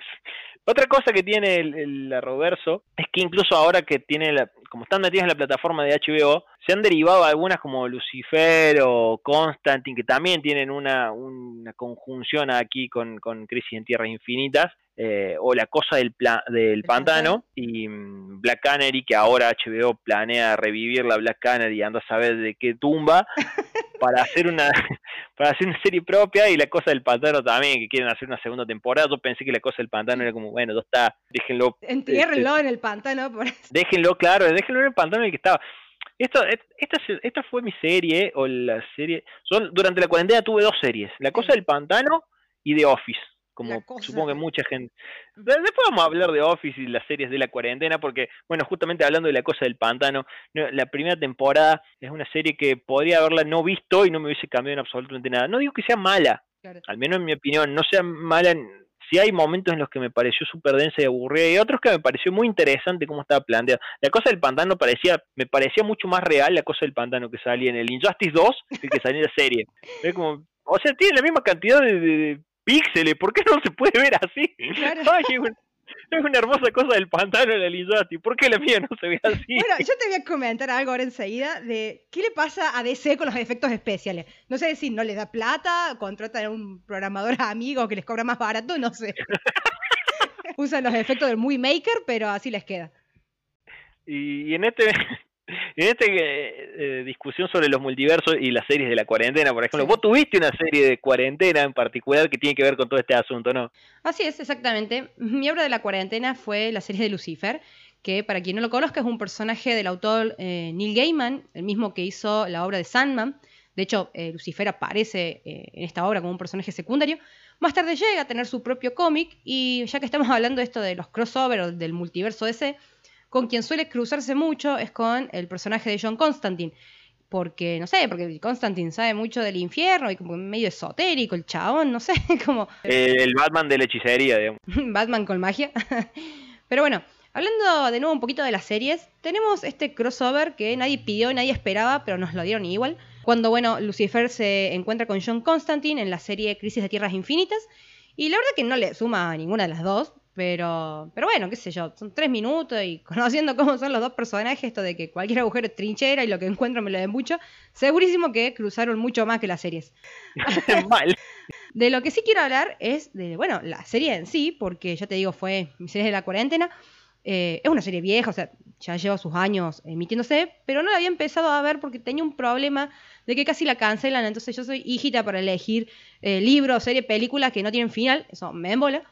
Otra cosa que tiene el, el Arrowverso es que incluso ahora que tiene la, como están metidos en la plataforma de HBO, se han derivado algunas como Lucifer o Constantine, que también tienen una, una conjunción aquí con, con Crisis en Tierras Infinitas, eh, o La Cosa del, del Pantano, y mm, Black Canary, que ahora HBO planea revivir la Black Canary, anda a saber de qué tumba, para hacer una para hacer una serie propia, y La Cosa del Pantano también, que quieren hacer una segunda temporada. Yo pensé que La Cosa del Pantano era como, bueno, está, déjenlo. Entiérrenlo este, en el pantano. Por eso. Déjenlo, claro, déjenlo en el pantano en el que estaba. Esto, esta, esta fue mi serie, o la serie. Son, durante la cuarentena tuve dos series: La Cosa del Pantano y The Office como supongo que mucha gente. Después vamos a hablar de Office y las series de la cuarentena, porque, bueno, justamente hablando de la cosa del pantano, la primera temporada es una serie que podría haberla no visto y no me hubiese cambiado en absolutamente nada. No digo que sea mala, al menos en mi opinión, no sea mala. Si hay momentos en los que me pareció súper densa y aburrida y otros que me pareció muy interesante cómo estaba planteado. La cosa del pantano parecía, me parecía mucho más real la cosa del pantano que salía en el Injustice 2 que que salía en la serie. Como, o sea, tiene la misma cantidad de píxeles, ¿por qué no se puede ver así? es, una, hermosa cosa del pantano de la Lizati, ¿por qué la mía no se ve así? Bueno, yo te voy a comentar algo ahora enseguida de qué le pasa a DC con los efectos especiales. No sé si no le da plata, contratan a un programador amigo que les cobra más barato, no sé. Usan los efectos del Movie Maker, pero así les queda. Y, en este en esta eh, discusión sobre los multiversos y las series de la cuarentena, por ejemplo, vos tuviste una serie de cuarentena en particular que tiene que ver con todo este asunto, ¿no? Así es, exactamente. Mi obra de la cuarentena fue la serie de Lucifer, que para quien no lo conozca es un personaje del autor eh, Neil Gaiman, el mismo que hizo la obra de Sandman. De hecho, eh, Lucifer aparece en esta obra como un personaje secundario. Más tarde llega a tener su propio cómic y ya que estamos hablando de esto de los crossovers del multiverso DC, con quien suele cruzarse mucho es con el personaje de John Constantine. Porque, no sé, porque Constantine sabe mucho del infierno y como medio esotérico, el chabón, no sé, como... El Batman de la hechicería, digamos. Batman con magia. Pero bueno, hablando de nuevo un poquito de las series, tenemos este crossover que nadie pidió, nadie esperaba, pero nos lo dieron igual. Cuando, bueno, Lucifer se encuentra con John Constantine en la serie Crisis de Tierras Infinitas. Y la verdad que no le suma a ninguna de las dos, pero, pero bueno, qué sé yo, son tres minutos y conociendo cómo son los dos personajes, esto de que cualquier agujero es trinchera y lo que encuentro me lo den mucho, segurísimo que cruzaron mucho más que las series. Mal. De lo que sí quiero hablar es de, bueno, la serie en sí, porque ya te digo, fue mi serie de la cuarentena. Eh, es una serie vieja, o sea, ya lleva sus años emitiéndose, pero no la había empezado a ver porque tenía un problema de que casi la cancelan, entonces yo soy hijita para elegir eh, libros, serie, películas que no tienen final, eso me embola.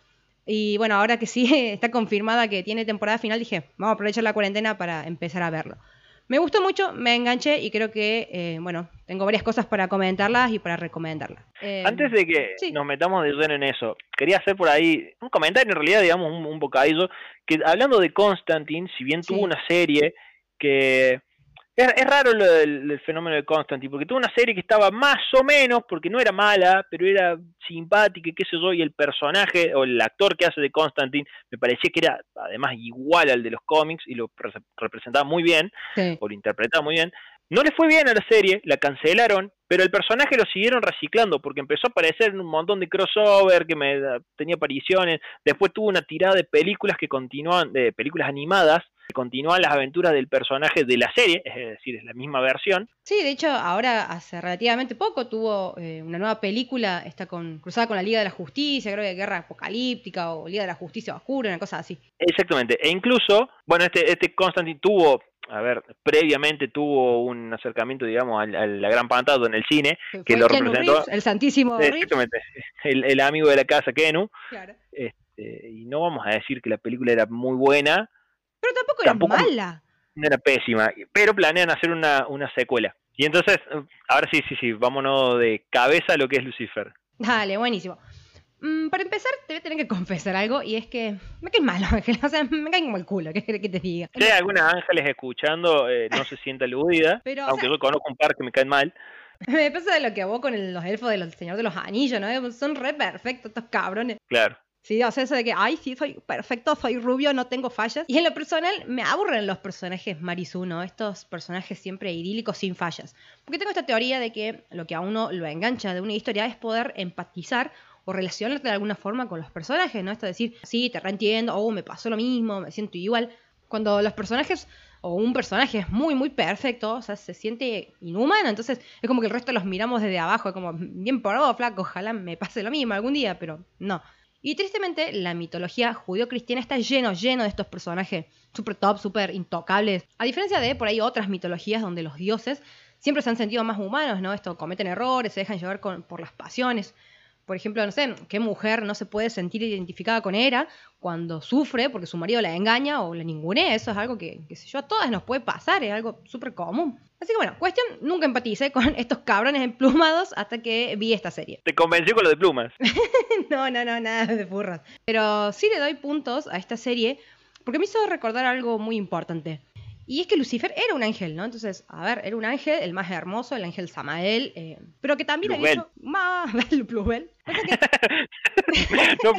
Y bueno, ahora que sí está confirmada que tiene temporada final, dije, vamos a aprovechar la cuarentena para empezar a verlo. Me gustó mucho, me enganché y creo que, eh, bueno, tengo varias cosas para comentarlas y para recomendarlas. Eh, Antes de que nos metamos de lleno en eso, quería hacer por ahí un comentario, en realidad, digamos, un, bocadillo, que hablando de Constantine, si bien tuvo una serie que es, raro el, fenómeno de Constantine, porque tuvo una serie que estaba más o menos, porque no era mala, pero era simpática, qué sé yo, y el personaje o el actor que hace de Constantine me parecía que era además igual al de los cómics y lo representaba muy bien, o lo interpretaba muy bien. No le fue bien a la serie, la cancelaron, pero el personaje lo siguieron reciclando porque empezó a aparecer en un montón de crossover, que me tenía apariciones. Después tuvo una tirada de películas que continúan, de películas animadas, continúan las aventuras del personaje de la serie, es decir, es la misma versión. Sí, de hecho, ahora hace relativamente poco tuvo eh, una nueva película, está con, cruzada con la Liga de la Justicia, creo que Guerra Apocalíptica o Liga de la Justicia Oscura, una cosa así. Exactamente, e incluso, bueno, este, este Constantine tuvo a ver, previamente tuvo un acercamiento, digamos, a, la gran pantalla en el cine, que lo representó. el Santísimo. Exactamente, el, amigo de la casa Kenu. Claro. Este, y no vamos a decir que la película era muy buena. Pero tampoco era mala. No era pésima, pero planean hacer una, una secuela. Y entonces, ahora sí, sí, sí, vámonos de cabeza a lo que es Lucifer. Dale, buenísimo. Mm, para empezar, te voy a tener que confesar algo y es que me caen mal Ángeles, o sea, me caen como el culo, ¿qué que te diga? Si hay alguna Ángeles escuchando, eh, no se sienta aludida, aunque yo conozco un par que me caen mal. Me pasa de lo que vos con los elfos del Señor de los Anillos, ¿no? Son re perfectos estos cabrones. Claro. Sí, o sea, eso de que, ay, sí, soy perfecto, soy rubio, no tengo fallas. Y en lo personal, me aburren los personajes Marisu, ¿no? Estos personajes siempre idílicos sin fallas. Porque tengo esta teoría de que lo que a uno lo engancha de una historia es poder empatizar o relacionarte de alguna forma con los personajes, ¿no? Esto de decir, sí, te reentiendo, oh, me pasó lo mismo, me siento igual. Cuando los personajes o un personaje es muy, muy perfecto, o sea, se siente inhumano, entonces es como que el resto los miramos desde abajo, es como, bien por vos, flaco, ojalá me pase lo mismo algún día, pero no. Y tristemente, la mitología judío-cristiana está lleno, lleno de estos personajes super top, super intocables. A diferencia de por ahí otras mitologías donde los dioses siempre se han sentido más humanos, ¿no? Esto cometen errores, se dejan llevar por las pasiones. Por ejemplo, no sé, ¿qué mujer no se puede sentir identificada con Hera cuando sufre porque su marido la engaña o la ningunea? Eso es algo que, qué sé yo, a todas nos puede pasar, es algo súper común. Así que bueno, cuestión, nunca empaticé con estos cabrones emplumados hasta que vi esta serie. ¿Te convenció con lo de plumas? no, no, no, nada de burras. Pero sí le doy puntos a esta serie porque me hizo recordar algo muy importante. Y es que Lucifer era un ángel, ¿no? Entonces, a ver, era un ángel, el más hermoso, el ángel Samael, eh, pero que también había hecho más Luzbel. no,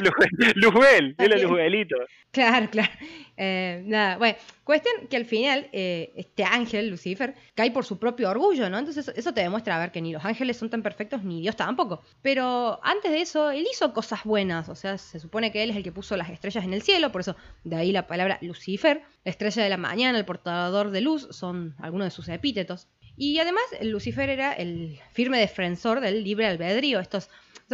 Luzbel, era Luzbelito. Claro, claro. Eh, nada, bueno, cuestión que al final eh, este ángel, Lucifer, cae por su propio orgullo, ¿no? Entonces eso te demuestra a ver que ni los ángeles son tan perfectos ni Dios tampoco. Pero antes de eso, él hizo cosas buenas, o sea, se supone que él es el que puso las estrellas en el cielo, por eso de ahí la palabra Lucifer, la estrella de la mañana, el portador de luz, son algunos de sus epítetos. Y además, Lucifer era el firme defensor del libre albedrío. esto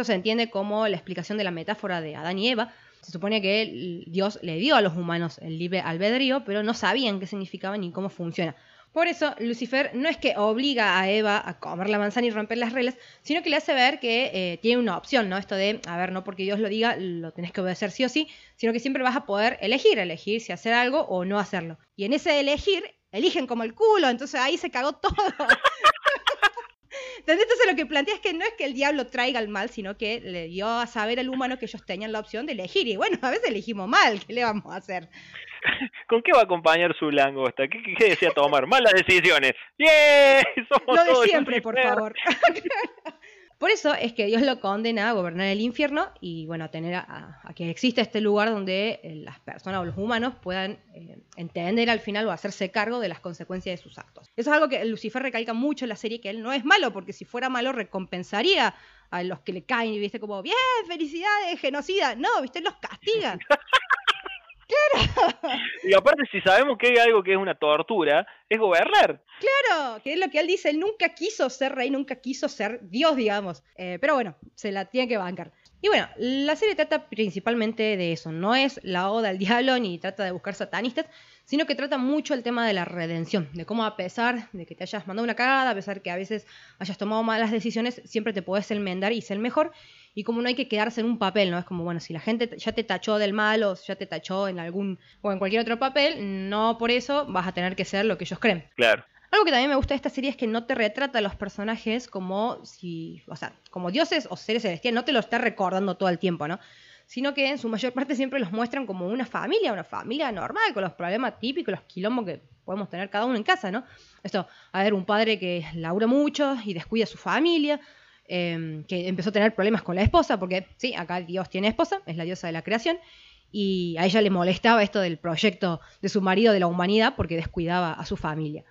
se entiende como la explicación de la metáfora de Adán y Eva, se supone que Dios le dio a los humanos el libre albedrío, pero no sabían qué significaba ni cómo funciona. Por eso, Lucifer no es que obliga a Eva a comer la manzana y romper las reglas, sino que le hace ver que eh, tiene una opción, ¿no? Esto de, a ver, no porque Dios lo diga, lo tenés que obedecer sí o sí, sino que siempre vas a poder elegir, elegir si hacer algo o no hacerlo. Y en ese elegir, eligen como el culo, entonces ahí se cagó todo. Entonces lo que plantea es que no es que el diablo traiga el mal, sino que le dio a saber al humano que ellos tenían la opción de elegir. Y bueno, a veces elegimos mal, ¿qué le vamos a hacer? ¿Con qué va a acompañar su langosta? ¿Qué, qué desea tomar? Malas decisiones. ¡Yeah! Somos lo de siempre, por favor. Por eso es que Dios lo condena a gobernar el infierno y bueno, a tener a, que exista este lugar donde eh, las personas o los humanos puedan eh, entender al final o hacerse cargo de las consecuencias de sus actos. Eso es algo que Lucifer recalca mucho en la serie, que él no es malo, porque si fuera malo recompensaría a los que le caen y viste como, bien, felicidades, genocida. No, viste, los castiga. Y aparte, si sabemos que hay algo que es una tortura, es gobernar. Claro, que es lo que él dice, él nunca quiso ser rey, nunca quiso ser Dios, digamos. Eh, pero bueno, se la tiene que bancar. Y bueno, la serie trata principalmente de eso, no es la oda al diablo ni trata de buscar satanistas, sino que trata mucho el tema de la redención, de cómo a pesar de que te hayas mandado una cagada, a pesar que a veces hayas tomado malas decisiones, siempre te puedes enmendar y ser mejor y como no hay que quedarse en un papel, ¿no? Es como, bueno, si la gente ya te tachó del mal o ya te tachó en algún o en cualquier otro papel, no por eso vas a tener que ser lo que ellos creen. Claro. Algo que también me gusta de esta serie es que no te retrata a los personajes como si, o sea, como dioses o seres celestiales, no te lo está recordando todo el tiempo, ¿no? Sino que en su mayor parte siempre los muestran como una familia, una familia normal, con los problemas típicos, los quilombos que podemos tener cada uno en casa, ¿no? Esto, a ver, un padre que labura mucho y descuida a su familia, Em, que empezó a tener problemas con la esposa, porque sí, acá Dios tiene esposa, es la diosa de la creación, y a ella le molestaba esto del proyecto de su marido de la humanidad porque descuidaba a su familia.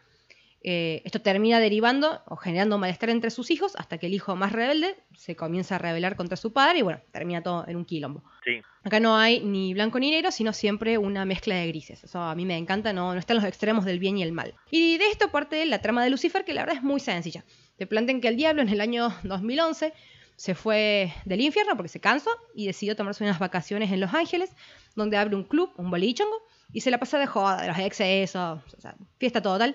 Eh, esto termina derivando o generando malestar entre sus hijos hasta que el hijo más rebelde se comienza a rebelar contra su padre y bueno, termina todo en un quilombo. Acá no hay ni blanco ni negro, sino siempre una mezcla de grises. Eso a mí me encanta, no, no están los extremos del bien y el mal. Y de esto parte la trama de Lucifer, que la verdad es muy sencilla. Te que el diablo en el año 2011 se fue del infierno porque se cansó y decidió tomarse unas vacaciones en Los Ángeles, donde abre un club, un bolichongo, y se la pasa de joda, de los excesos, o fiesta total.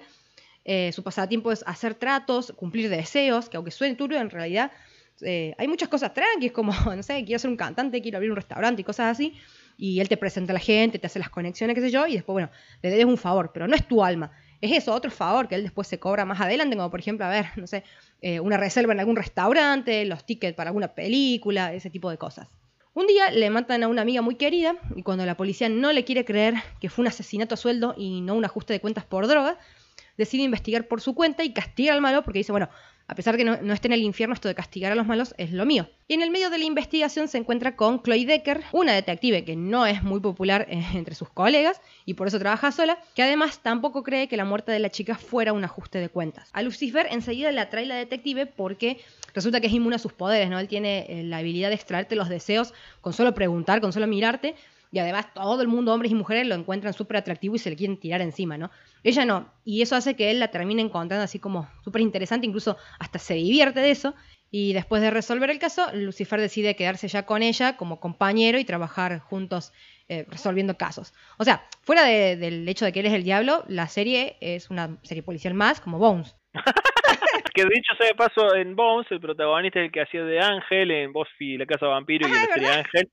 Eh, su pasatiempo es hacer tratos, cumplir deseos, que aunque suene turbio, en realidad eh, hay muchas cosas tranquilas, como, no sé, quiero ser un cantante, quiero abrir un restaurante y cosas así, y él te presenta a la gente, te hace las conexiones, qué sé yo, y después, bueno, le des un favor, pero no es tu alma, es eso, otro favor que él después se cobra más adelante, como por ejemplo, a ver, no sé, eh, una reserva en algún restaurante, los tickets para alguna película, ese tipo de cosas. Un día le matan a una amiga muy querida y cuando la policía no le quiere creer que fue un asesinato a sueldo y no un ajuste de cuentas por droga, decide investigar por su cuenta y castiga al malo porque dice, bueno, a pesar de que no, esté en el infierno, esto de castigar a los malos es lo mío. Y en el medio de la investigación se encuentra con Chloe Decker, una detective que no es muy popular entre sus colegas y por eso trabaja sola, que además tampoco cree que la muerte de la chica fuera un ajuste de cuentas. A Lucifer enseguida le atrae la detective porque resulta que es inmune a sus poderes, ¿no? Él tiene eh, la habilidad de extraerte los deseos con solo preguntar, con solo mirarte, y además todo el mundo, hombres y mujeres, lo encuentran súper atractivo y se le quieren tirar encima, ¿no? Ella no, y eso hace que él la termine encontrando así como súper interesante, incluso hasta se divierte de eso, y después de resolver el caso, Lucifer decide quedarse ya con ella como compañero y trabajar juntos eh, resolviendo casos. O sea, fuera de- del hecho de que él es el diablo, la serie es una serie policial más, como Bones. que dicho sea de paso, en Bones, el protagonista es el que hacía de Ángel en Buffy, la casa vampiro y Ah, la ¿es serie Ángel.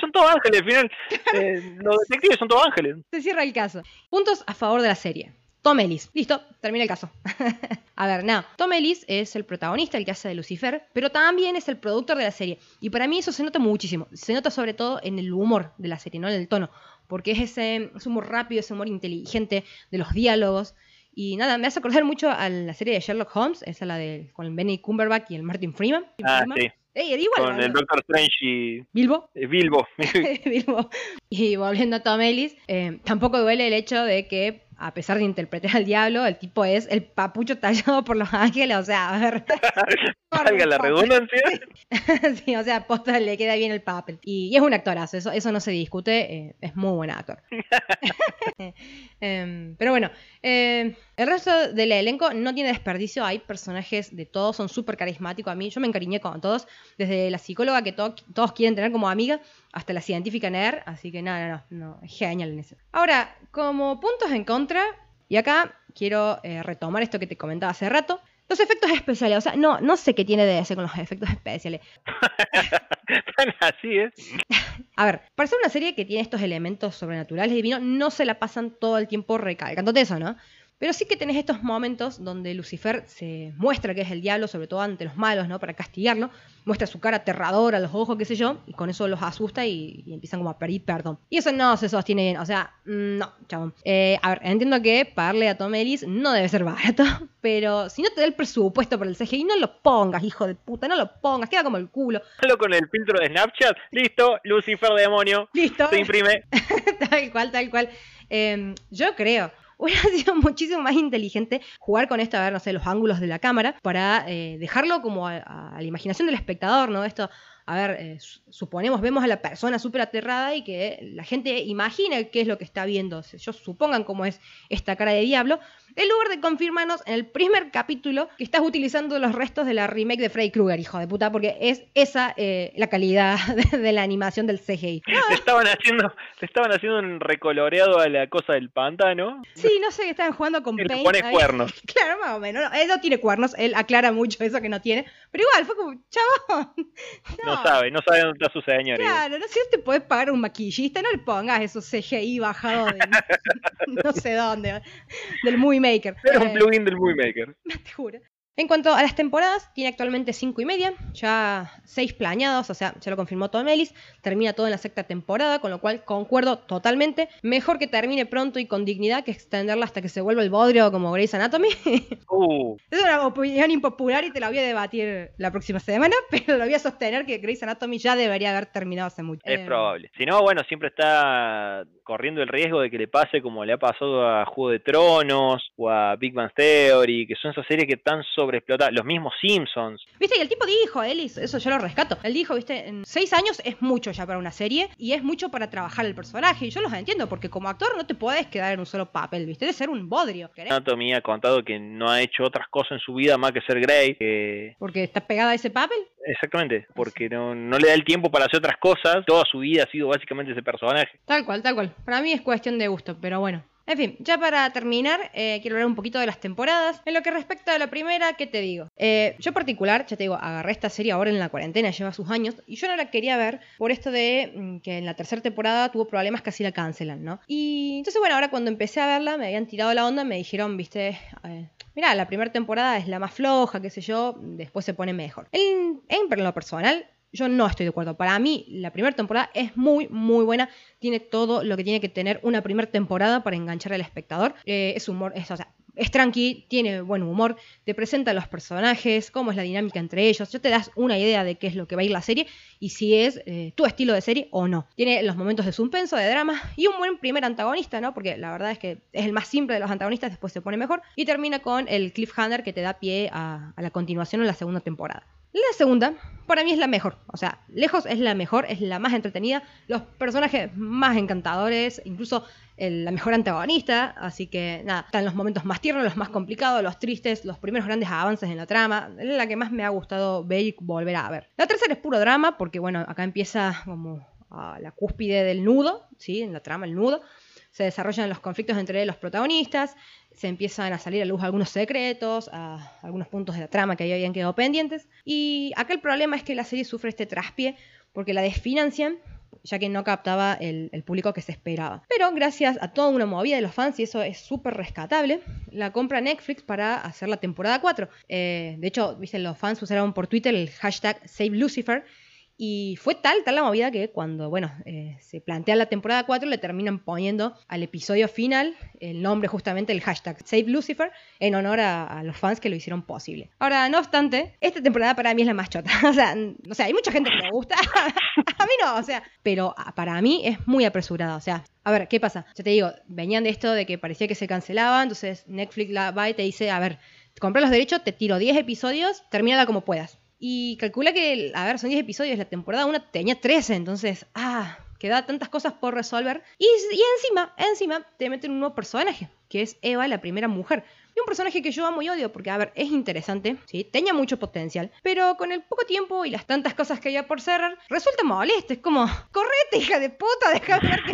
Son todos ángeles, al final. eh, los detectives son todos ángeles. Se cierra el caso. Puntos a favor de la serie. Tom Ellis. Listo, termina el caso. a ver, nada. Tom Ellis es el protagonista, el que hace de Lucifer, pero también es el productor de la serie. Y para mí eso se nota muchísimo. Se nota sobre todo en el humor de la serie, no en el tono. Porque es ese, ese humor rápido, ese humor inteligente de los diálogos. Y nada, me hace acordar mucho a la serie de Sherlock Holmes, esa la de con Benny Cumberbatch y el Martin Freeman. Ah, Freeman. sí. Ey, era igual, Con ¿no? el Doctor Strange y Bilbo. eh, Bilbo. Bilbo. Y volviendo a Tom Ellis, eh, tampoco duele el hecho de que, a pesar de interpretar al diablo, el tipo es el papucho tallado por los ángeles. O sea, a ver. Valga la redundancia. sí, o sea, posta le queda bien el papel. Y, y es un actorazo, eso, eso no se discute, eh, es muy buen actor. Em, pero bueno, eh, el resto del elenco no tiene desperdicio, hay personajes de todos, son súper carismáticos a mí, yo me encariñé con todos, desde la psicóloga que to- todos quieren tener como amiga, hasta la científica nerd, así que no, no, no, no, genial en eso. Ahora, como puntos en contra, y acá quiero eh, retomar esto que te comentaba hace rato, los efectos especiales, o sea, no, no sé qué tiene de ese con los efectos especiales. Así es. A ver, para ser una serie que tiene estos elementos sobrenaturales y divinos, no se la pasan todo el tiempo recalcándote eso, ¿no? Pero sí que tenés estos momentos donde Lucifer se muestra que es el diablo, sobre todo ante los malos, ¿no? Para castigarlo. Muestra su cara aterradora, los ojos, qué sé yo, y con eso los asusta y, y empiezan como a pedir perdón. Y eso no se sostiene bien, o sea, mm, no, chabón. Eh, a ver, entiendo que pagarle a Tom Ellis no debe ser barato, pero si no te da el presupuesto por el CGI, no lo pongas, hijo de puta, no lo pongas, queda como el culo. Solo con el filtro de Snapchat. Listo, Lucifer demonio. Listo. Se imprime. tal cual, tal cual. Eh, yo creo. Hubiera sido muchísimo más inteligente jugar con esto, a ver, no sé, los ángulos de la cámara, para eh, dejarlo como a, la imaginación del espectador, ¿no? Esto, a ver, eh, su- suponemos, vemos a la persona súper aterrada y que la gente imagine qué es lo que está viendo. Ellos supongan cómo es esta cara de diablo, en lugar de confirmarnos en el primer capítulo que estás utilizando los restos de la remake de Freddy Krueger, hijo de puta, porque es esa eh, la calidad de, de la animación del CGI. Le estaban haciendo, le estaban haciendo un recoloreado a la cosa del pantano. Sí, no sé, estaban jugando con Y Paint. pone ahí. cuernos. Claro, más o menos. No, él no tiene cuernos, él aclara mucho eso que no tiene. Pero igual, fue como, chabón. No sabe, no sabe dónde está su señor. Claro, no sé si te puedes pagar un maquillista, no le pongas esos CGI bajado de no sé dónde, del Movie Maker. Era un Eh, plugin del Movie Maker. te juro. En cuanto a las temporadas, tiene actualmente cinco y media, ya seis planeados, o sea, ya lo confirmó Tom Ellis, termina todo en la sexta temporada, con lo cual concuerdo totalmente. Mejor que termine pronto y con dignidad que extenderla hasta que se vuelva el bodrio como Grey's Anatomy. Uh, es una opinión impopular y te la voy a debatir la próxima semana, pero lo voy a sostener que Grey's Anatomy ya debería haber terminado hace mucho. es probable. Si no, bueno, siempre está corriendo el riesgo de que le pase como le ha pasado a Juego de Tronos o a Big Bang Theory, que son esas series que están sobreexplotadas. Los mismos Simpsons. Viste, y el tipo dijo, Ellis, eso yo lo rescato. Él dijo, viste, en seis años es mucho ya para una serie y es mucho para trabajar el personaje. Y yo los entiendo, porque como actor no te puedes quedar en un solo papel, viste, de ser un bodrio. Anatomy ha contado que no ha hecho otras cosas en su vida más que ser Grey. que- Porque está pegada a ese papel. Exactamente, porque no, no le da el tiempo para hacer otras cosas. Toda su vida ha sido básicamente ese personaje. Tal cual, tal cual. Para mí es cuestión de gusto, pero bueno. En fin, ya para terminar, eh, quiero hablar un poquito de las temporadas. En lo que respecta a la primera, ¿qué te digo? Eh, yo en particular, ya te digo, agarré esta serie ahora en la cuarentena, lleva sus años, y yo no la quería ver por esto de mm, que en la tercera temporada tuvo problemas, casi la cancelan, ¿no? Y entonces, bueno, ahora cuando empecé a verla, me habían tirado la onda, me dijeron, viste, eh, Mirá, la primera temporada es la más floja, qué sé yo, después se pone mejor. En, en lo personal, yo no estoy de acuerdo. Para mí, la primera temporada es muy, muy buena. Tiene todo lo que tiene que tener una primera temporada para enganchar al espectador. Eh, es humor, es, o sea, es tranqui, tiene buen humor, te presenta a los personajes, cómo es la dinámica entre ellos, ya te das una idea de qué es lo que va a ir la serie y si es eh, tu estilo de serie o no. Tiene los momentos de suspenso, de drama y un buen primer antagonista, ¿no? Porque la verdad es que es el más simple de los antagonistas, después se pone mejor y termina con el cliffhanger que te da pie a, a la continuación en la segunda temporada. La segunda, para mí es la mejor. O sea, lejos es la mejor, es la más entretenida. Los personajes más encantadores, incluso la mejor antagonista. Así que nada, están los momentos más tiernos, los más complicados, los tristes, los primeros grandes avances en la trama. Es la que más me ha gustado ver y volver a ver. La tercera es puro drama, porque bueno, acá empieza como a la cúspide del nudo, ¿sí? En la trama, el nudo se desarrollan los conflictos entre los protagonistas, se empiezan a salir a luz algunos secretos, algunos puntos de la trama que habían quedado pendientes. Y acá el problema es que la serie sufre este traspié porque la desfinancian ya que no captaba el, público que se esperaba. Pero gracias a toda una movida de los fans, y eso es súper rescatable, la compra Netflix para hacer la temporada 4. Eh, de hecho, ¿viste? los fans usaron por Twitter el hashtag SaveLucifer y fue tal, tal la movida que cuando, bueno, eh, se plantea la temporada 4 le terminan poniendo al episodio final el nombre justamente, el hashtag Save Lucifer, en honor a, los fans que lo hicieron posible. Ahora, no obstante, esta temporada para mí es la más chota. o, sea, o sea, hay mucha gente que le gusta, a mí no, o sea, pero para mí es muy apresurada, o sea, a ver, ¿qué pasa? Ya te digo, venían de esto de que parecía que se cancelaba, entonces Netflix la va y te dice, a ver, compré los derechos, te tiro 10 episodios, termínala como puedas. Y calcula que, a ver, son 10 episodios, la temporada 1 tenía 13, entonces, ah, queda tantas cosas por resolver. Y, y encima, encima, te meten un nuevo personaje, que es Eva, la primera mujer. Y un personaje que yo amo y odio, porque, a ver, es interesante, ¿sí? Tenía mucho potencial, pero con el poco tiempo y las tantas cosas que había por cerrar, resulta molesto. Es como, correte, hija de puta, déjame ver qué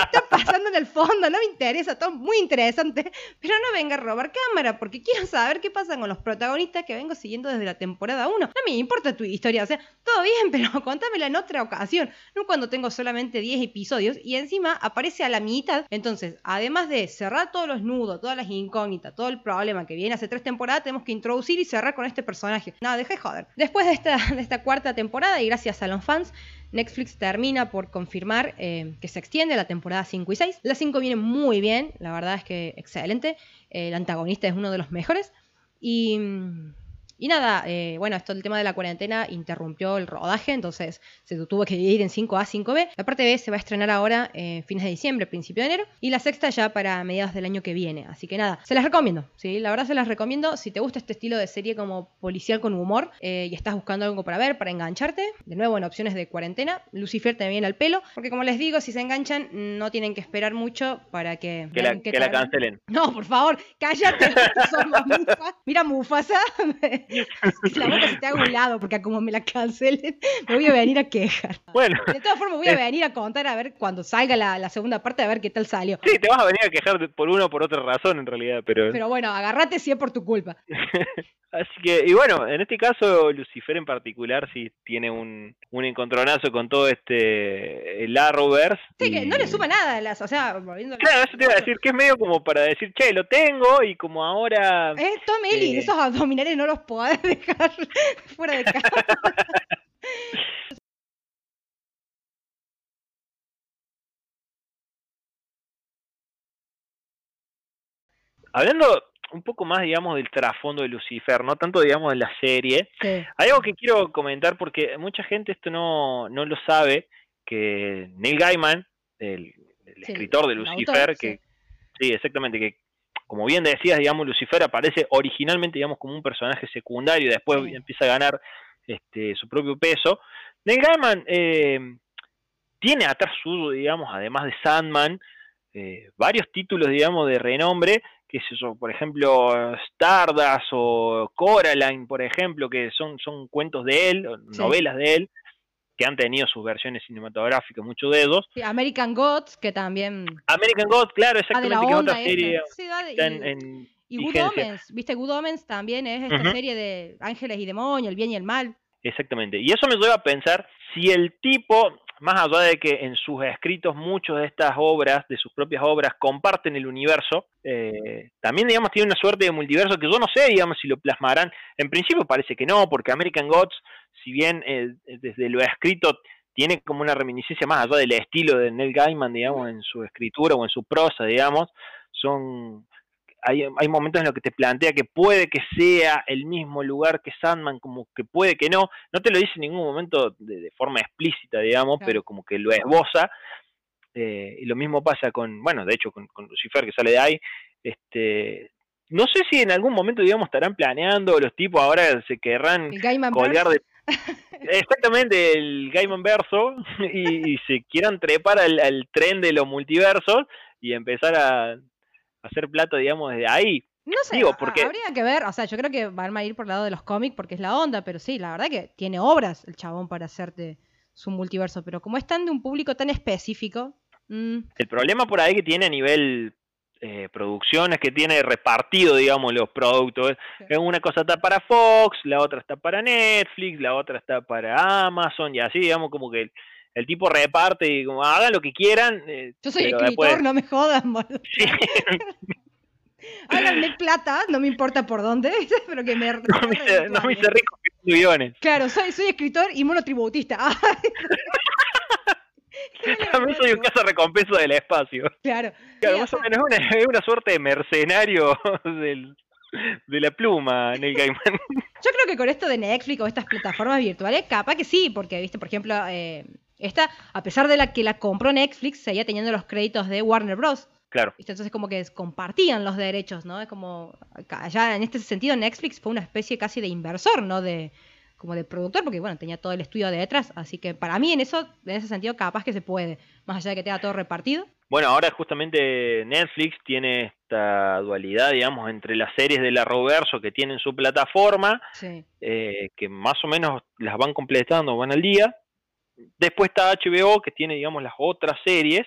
está, pasando en el fondo. No me interesa, todo muy interesante, pero no venga a robar cámara, porque quiero saber qué pasa con los protagonistas que vengo siguiendo desde la temporada 1. No me importa tu historia, o sea, todo bien, pero contámela en otra ocasión, no cuando tengo solamente 10 episodios y encima aparece a la mitad. Entonces, además de cerrar todos los nudos, todas las incógnitas, todo el problema que viene hace tres temporadas, tenemos que introducir y cerrar con este personaje. No, deje joder. Después de esta, de esta cuarta temporada, y gracias a los fans, Netflix termina por confirmar eh, que se extiende la temporada 5 y 6. La 5 viene muy bien, la verdad es que excelente. El antagonista es uno de los mejores. Y mm, y nada, eh, bueno, esto el tema de la cuarentena interrumpió el rodaje, entonces se tuvo que dividir en 5A, 5B. La parte B se va a estrenar ahora en fines de diciembre, principio de enero, y la sexta ya para mediados del año que viene. Así que nada, se las recomiendo, ¿sí? La verdad se las recomiendo. Si te gusta este estilo de serie como policial con humor eh, y estás buscando algo para ver, para engancharte, de nuevo en opciones de cuarentena, Lucifer te viene al pelo, porque como les digo, si se enganchan, no tienen que esperar mucho para que... Que, la, que la, cancelen. No, por favor, cállate, Mira Mufasa. la boca se te haga un lado, porque como me la cancelen, me voy a venir a quejar. Bueno. De todas formas, voy a venir a contar a ver cuando salga la, segunda parte, a ver qué tal salió. Sí, te vas a venir a quejar por una o por otra razón, en realidad, pero... Pero bueno, agarrate si es por tu culpa. Así que, y bueno, en este caso, Lucifer en particular sí tiene un, un encontronazo con todo este el Arrowverse. Sí, que no le suma nada, las, o sea, volviendo Claro, eso te iba a decir, que es medio como para decir, che, lo tengo, y como ahora... Eh, Tom Ellie, eh, esos abdominales no los podés dejar fuera de casa. Hablando un poco más, digamos, del trasfondo de Lucifer, no tanto, digamos, de la serie. Hay algo que quiero comentar porque mucha gente esto no, no lo sabe, que Neil Gaiman, el, escritor de Lucifer, que sí. exactamente, que como bien decías, digamos, Lucifer aparece originalmente, digamos, como un personaje secundario y después empieza a ganar este, su propio peso. Neil Gaiman eh, tiene atrás suyo, digamos, además de Sandman, eh, varios títulos, digamos, de renombre qué es eso, por ejemplo, Stardust o Coraline, por ejemplo, que son, son cuentos de él, novelas de él, que han tenido sus versiones cinematográficas, muchos de ellos. Sí, American Gods, que también... American Gods, claro, exactamente, que es otra serie. y, Good Omens, viste, Good Omens también es esta serie de ángeles y demonios, el bien y el mal. Exactamente, y eso me lleva a pensar si el tipo, más allá de que en sus escritos muchas de estas obras, de sus propias obras, comparten el universo, eh, también, digamos, tiene una suerte de multiverso que yo no sé, digamos, si lo plasmarán. En principio parece que no, porque American Gods, si bien eh, desde lo escrito tiene como una reminiscencia más allá del estilo de Neil Gaiman, digamos, en su escritura o en su prosa, digamos, son hay, hay, momentos en los que te plantea que puede que sea el mismo lugar que Sandman, como que puede que no. No te lo dice en ningún momento de, forma explícita, digamos, pero como que lo esboza. Eh, y lo mismo pasa con, bueno, de hecho con, Lucifer que sale de ahí. Este, no sé si en algún momento, digamos, estarán planeando, los tipos ahora se querrán colgar de... Exactamente, el Gaiman verso y, se quieran trepar al, tren de los multiversos y empezar a, hacer plato, digamos, desde ahí. No sé, Digo, porque... habría que ver, o sea, yo creo que van a ir por el lado de los cómics porque es la onda, pero sí, la verdad que tiene obras el chabón para hacerte su multiverso, pero como es tan de un público tan específico... Mm. El problema por ahí que tiene a nivel eh, producciones que tiene repartido, digamos, los productos. Una cosa está para Fox, la otra está para Netflix, la otra está para Amazon y así, digamos, como que el, tipo reparte y como hagan lo que quieran. Eh, Yo soy escritor, no me jodan, sí. Háganme plata, no me importa por dónde, pero que me... No me hice, no me hice rico millones. Claro, soy, soy escritor y monotributista. También soy un caso recompensa del espacio. Claro. Claro, más o menos es una, suerte de mercenario del, de la pluma, Neil Gaiman. Yo creo que con esto de Netflix o estas plataformas virtuales, capaz que sí, porque, viste, por ejemplo, eh, esta, a pesar de la que la compró Netflix, seguía teniendo los créditos de Warner Bros. Claro. Entonces como que compartían los derechos, ¿no? Es como, ya en este sentido Netflix fue una especie casi de inversor, ¿no? De, como de productor, porque bueno, tenía todo el estudio de detrás, así que para mí en eso, en ese sentido, capaz que se puede, más allá de que tenga todo repartido. Bueno, ahora justamente Netflix tiene esta dualidad, digamos, entre las series de la Roverso que tienen su plataforma, eh, que más o menos las van completando, van al día. Después está HBO, que tiene, digamos, las otras series,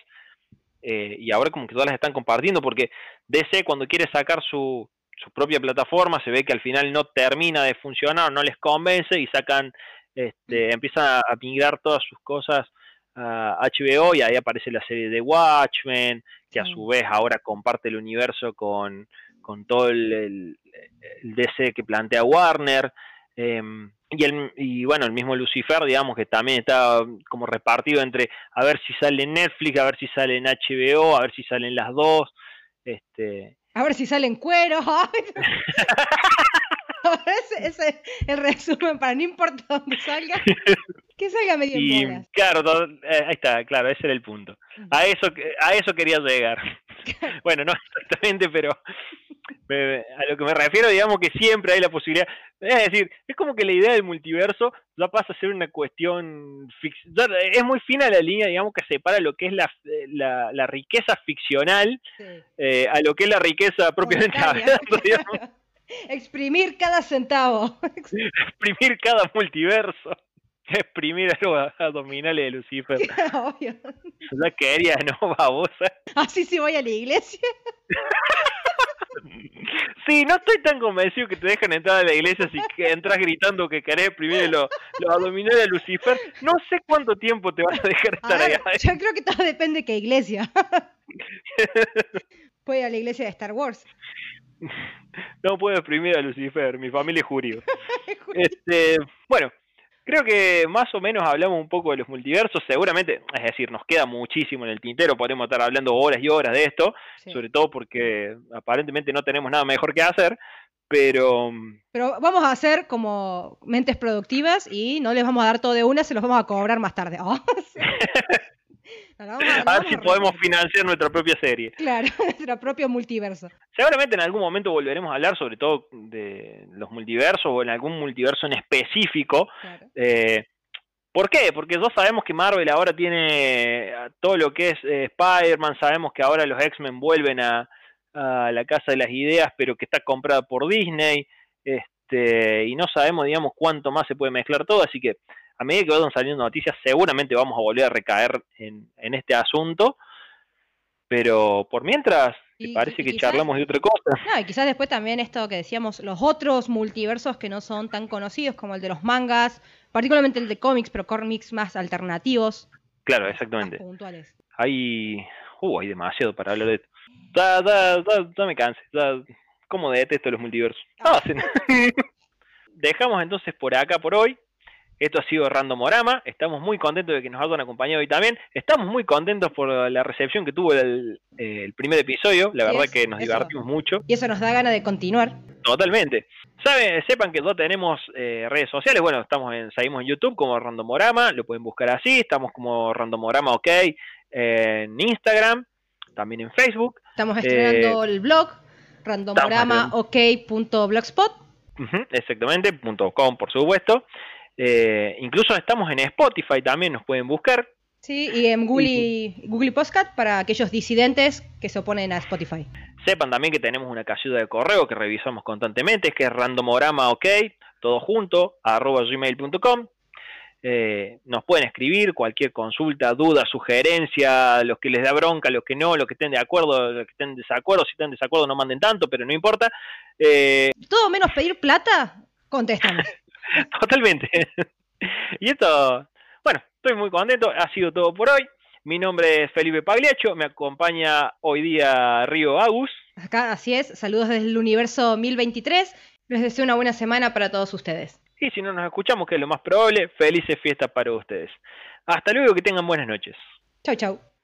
eh, y ahora como que todas las están compartiendo, porque DC cuando quiere sacar su, su propia plataforma, se ve que al final no termina de funcionar, no les convence y sacan, este, empiezan a migrar todas sus cosas a HBO y ahí aparece la serie de Watchmen, que a su vez ahora comparte el universo con, con todo el, DC que plantea Warner. Em, y, el, y bueno, el mismo Lucifer, digamos que también está como repartido entre a ver si sale en Netflix, a ver si sale en HBO, a ver si salen las dos. Este, a ver si sale en cuero. ese, es el resumen para no importa dónde salga, que salga medio en Claro, eh, ahí está, claro, ese era el punto. A eso, a eso quería llegar. bueno, no exactamente, pero a lo que me refiero, digamos que siempre hay la posibilidad. Es decir, es como que la idea del multiverso ya pasa a ser una cuestión. es muy fina la línea, digamos, que separa lo que es la, la, riqueza ficcional eh, a lo que es la riqueza propiamente hablando, digamos. Exprimir cada centavo. Exprimir cada multiverso. Exprimir a los abdominales de Lucifer. Obvio. Ya quería, ¿no, babosa? Así sí voy a la iglesia. Sí, no estoy tan convencido que te dejan entrar a la iglesia si que entras gritando que querés exprimir los, abdominales de Lucifer. No sé cuánto tiempo te vas a dejar estar ahí. Yo creo que todo depende de qué iglesia. Puede ir a la iglesia de Star Wars. No puedo exprimir a Lucifer, mi familia es judío. este, bueno, creo que más o menos hablamos un poco de los multiversos. Seguramente, es decir, nos queda muchísimo en el tintero. Podemos estar hablando horas y horas de esto, sobre todo porque aparentemente no tenemos nada mejor que hacer. Pero... Pero vamos a hacer como mentes productivas y no les vamos a dar todo de una, se los vamos a cobrar más tarde. Oh, a, ver si podemos financiar nuestra propia serie. Claro, nuestro propio multiverso. Seguramente en algún momento volveremos a hablar sobre todo de los multiversos o en algún multiverso en específico. Eh, ¿Por qué? Porque ya sabemos que Marvel ahora tiene todo lo que es eh, Spider-Man, sabemos que ahora los X-Men vuelven a, a, la Casa de las Ideas, pero que está comprada por Disney, este, y no sabemos, digamos, cuánto más se puede mezclar todo, así que a medida que vayan saliendo noticias, seguramente vamos a volver a recaer en, este asunto. Pero por mientras, me parece que charlamos de otra cosa. No, y quizás después también esto que decíamos, los otros multiversos que no son tan conocidos, como el de los mangas, particularmente el de cómics, pero cómics más alternativos. Claro, exactamente. puntuales. Hay, uh, hay demasiado para hablar de esto. Da, da, da, me canse. Da, ¿Cómo detesto los multiversos? Ah. Dejamos entonces por acá por hoy. Esto ha sido Randomorama. Estamos muy contentos de que nos hayan acompañado hoy también. Estamos muy contentos por la recepción que tuvo el, primer episodio. La verdad que nos divertimos mucho. Y eso nos da ganas de continuar. Totalmente. Saben, sepan que no tenemos eh, redes sociales. Bueno, estamos en, seguimos en YouTube como Randomorama. Lo pueden buscar así. Estamos como Randomorama OK en Instagram. También en Facebook. Estamos estrenando eh, el blog randomoramaok.blogspot. exactamente, .com por supuesto. Eh, incluso estamos en Spotify también, nos pueden buscar. Sí, y en Google, Google Postcat para aquellos disidentes que se oponen a Spotify. Sepan también que tenemos una casilla de correo que revisamos constantemente, que es randomorama todo junto, arroba gmail.com. Eh, nos pueden escribir cualquier consulta, duda, sugerencia, los que les da bronca, los que no, los que estén de acuerdo, los que estén en desacuerdo, si estén en desacuerdo no manden tanto, pero no importa. Eh, Todo menos pedir plata, contestan. Totalmente. y esto, bueno, estoy muy contento, ha sido todo por hoy. Mi nombre es Felipe Pagliaccio, me acompaña hoy día Río Agus. Acá, así es, saludos desde el universo 1023. Les deseo una buena semana para todos ustedes. Y si no nos escuchamos, que es lo más probable, felices fiestas para ustedes. Hasta luego, que tengan buenas noches. Chau, chau.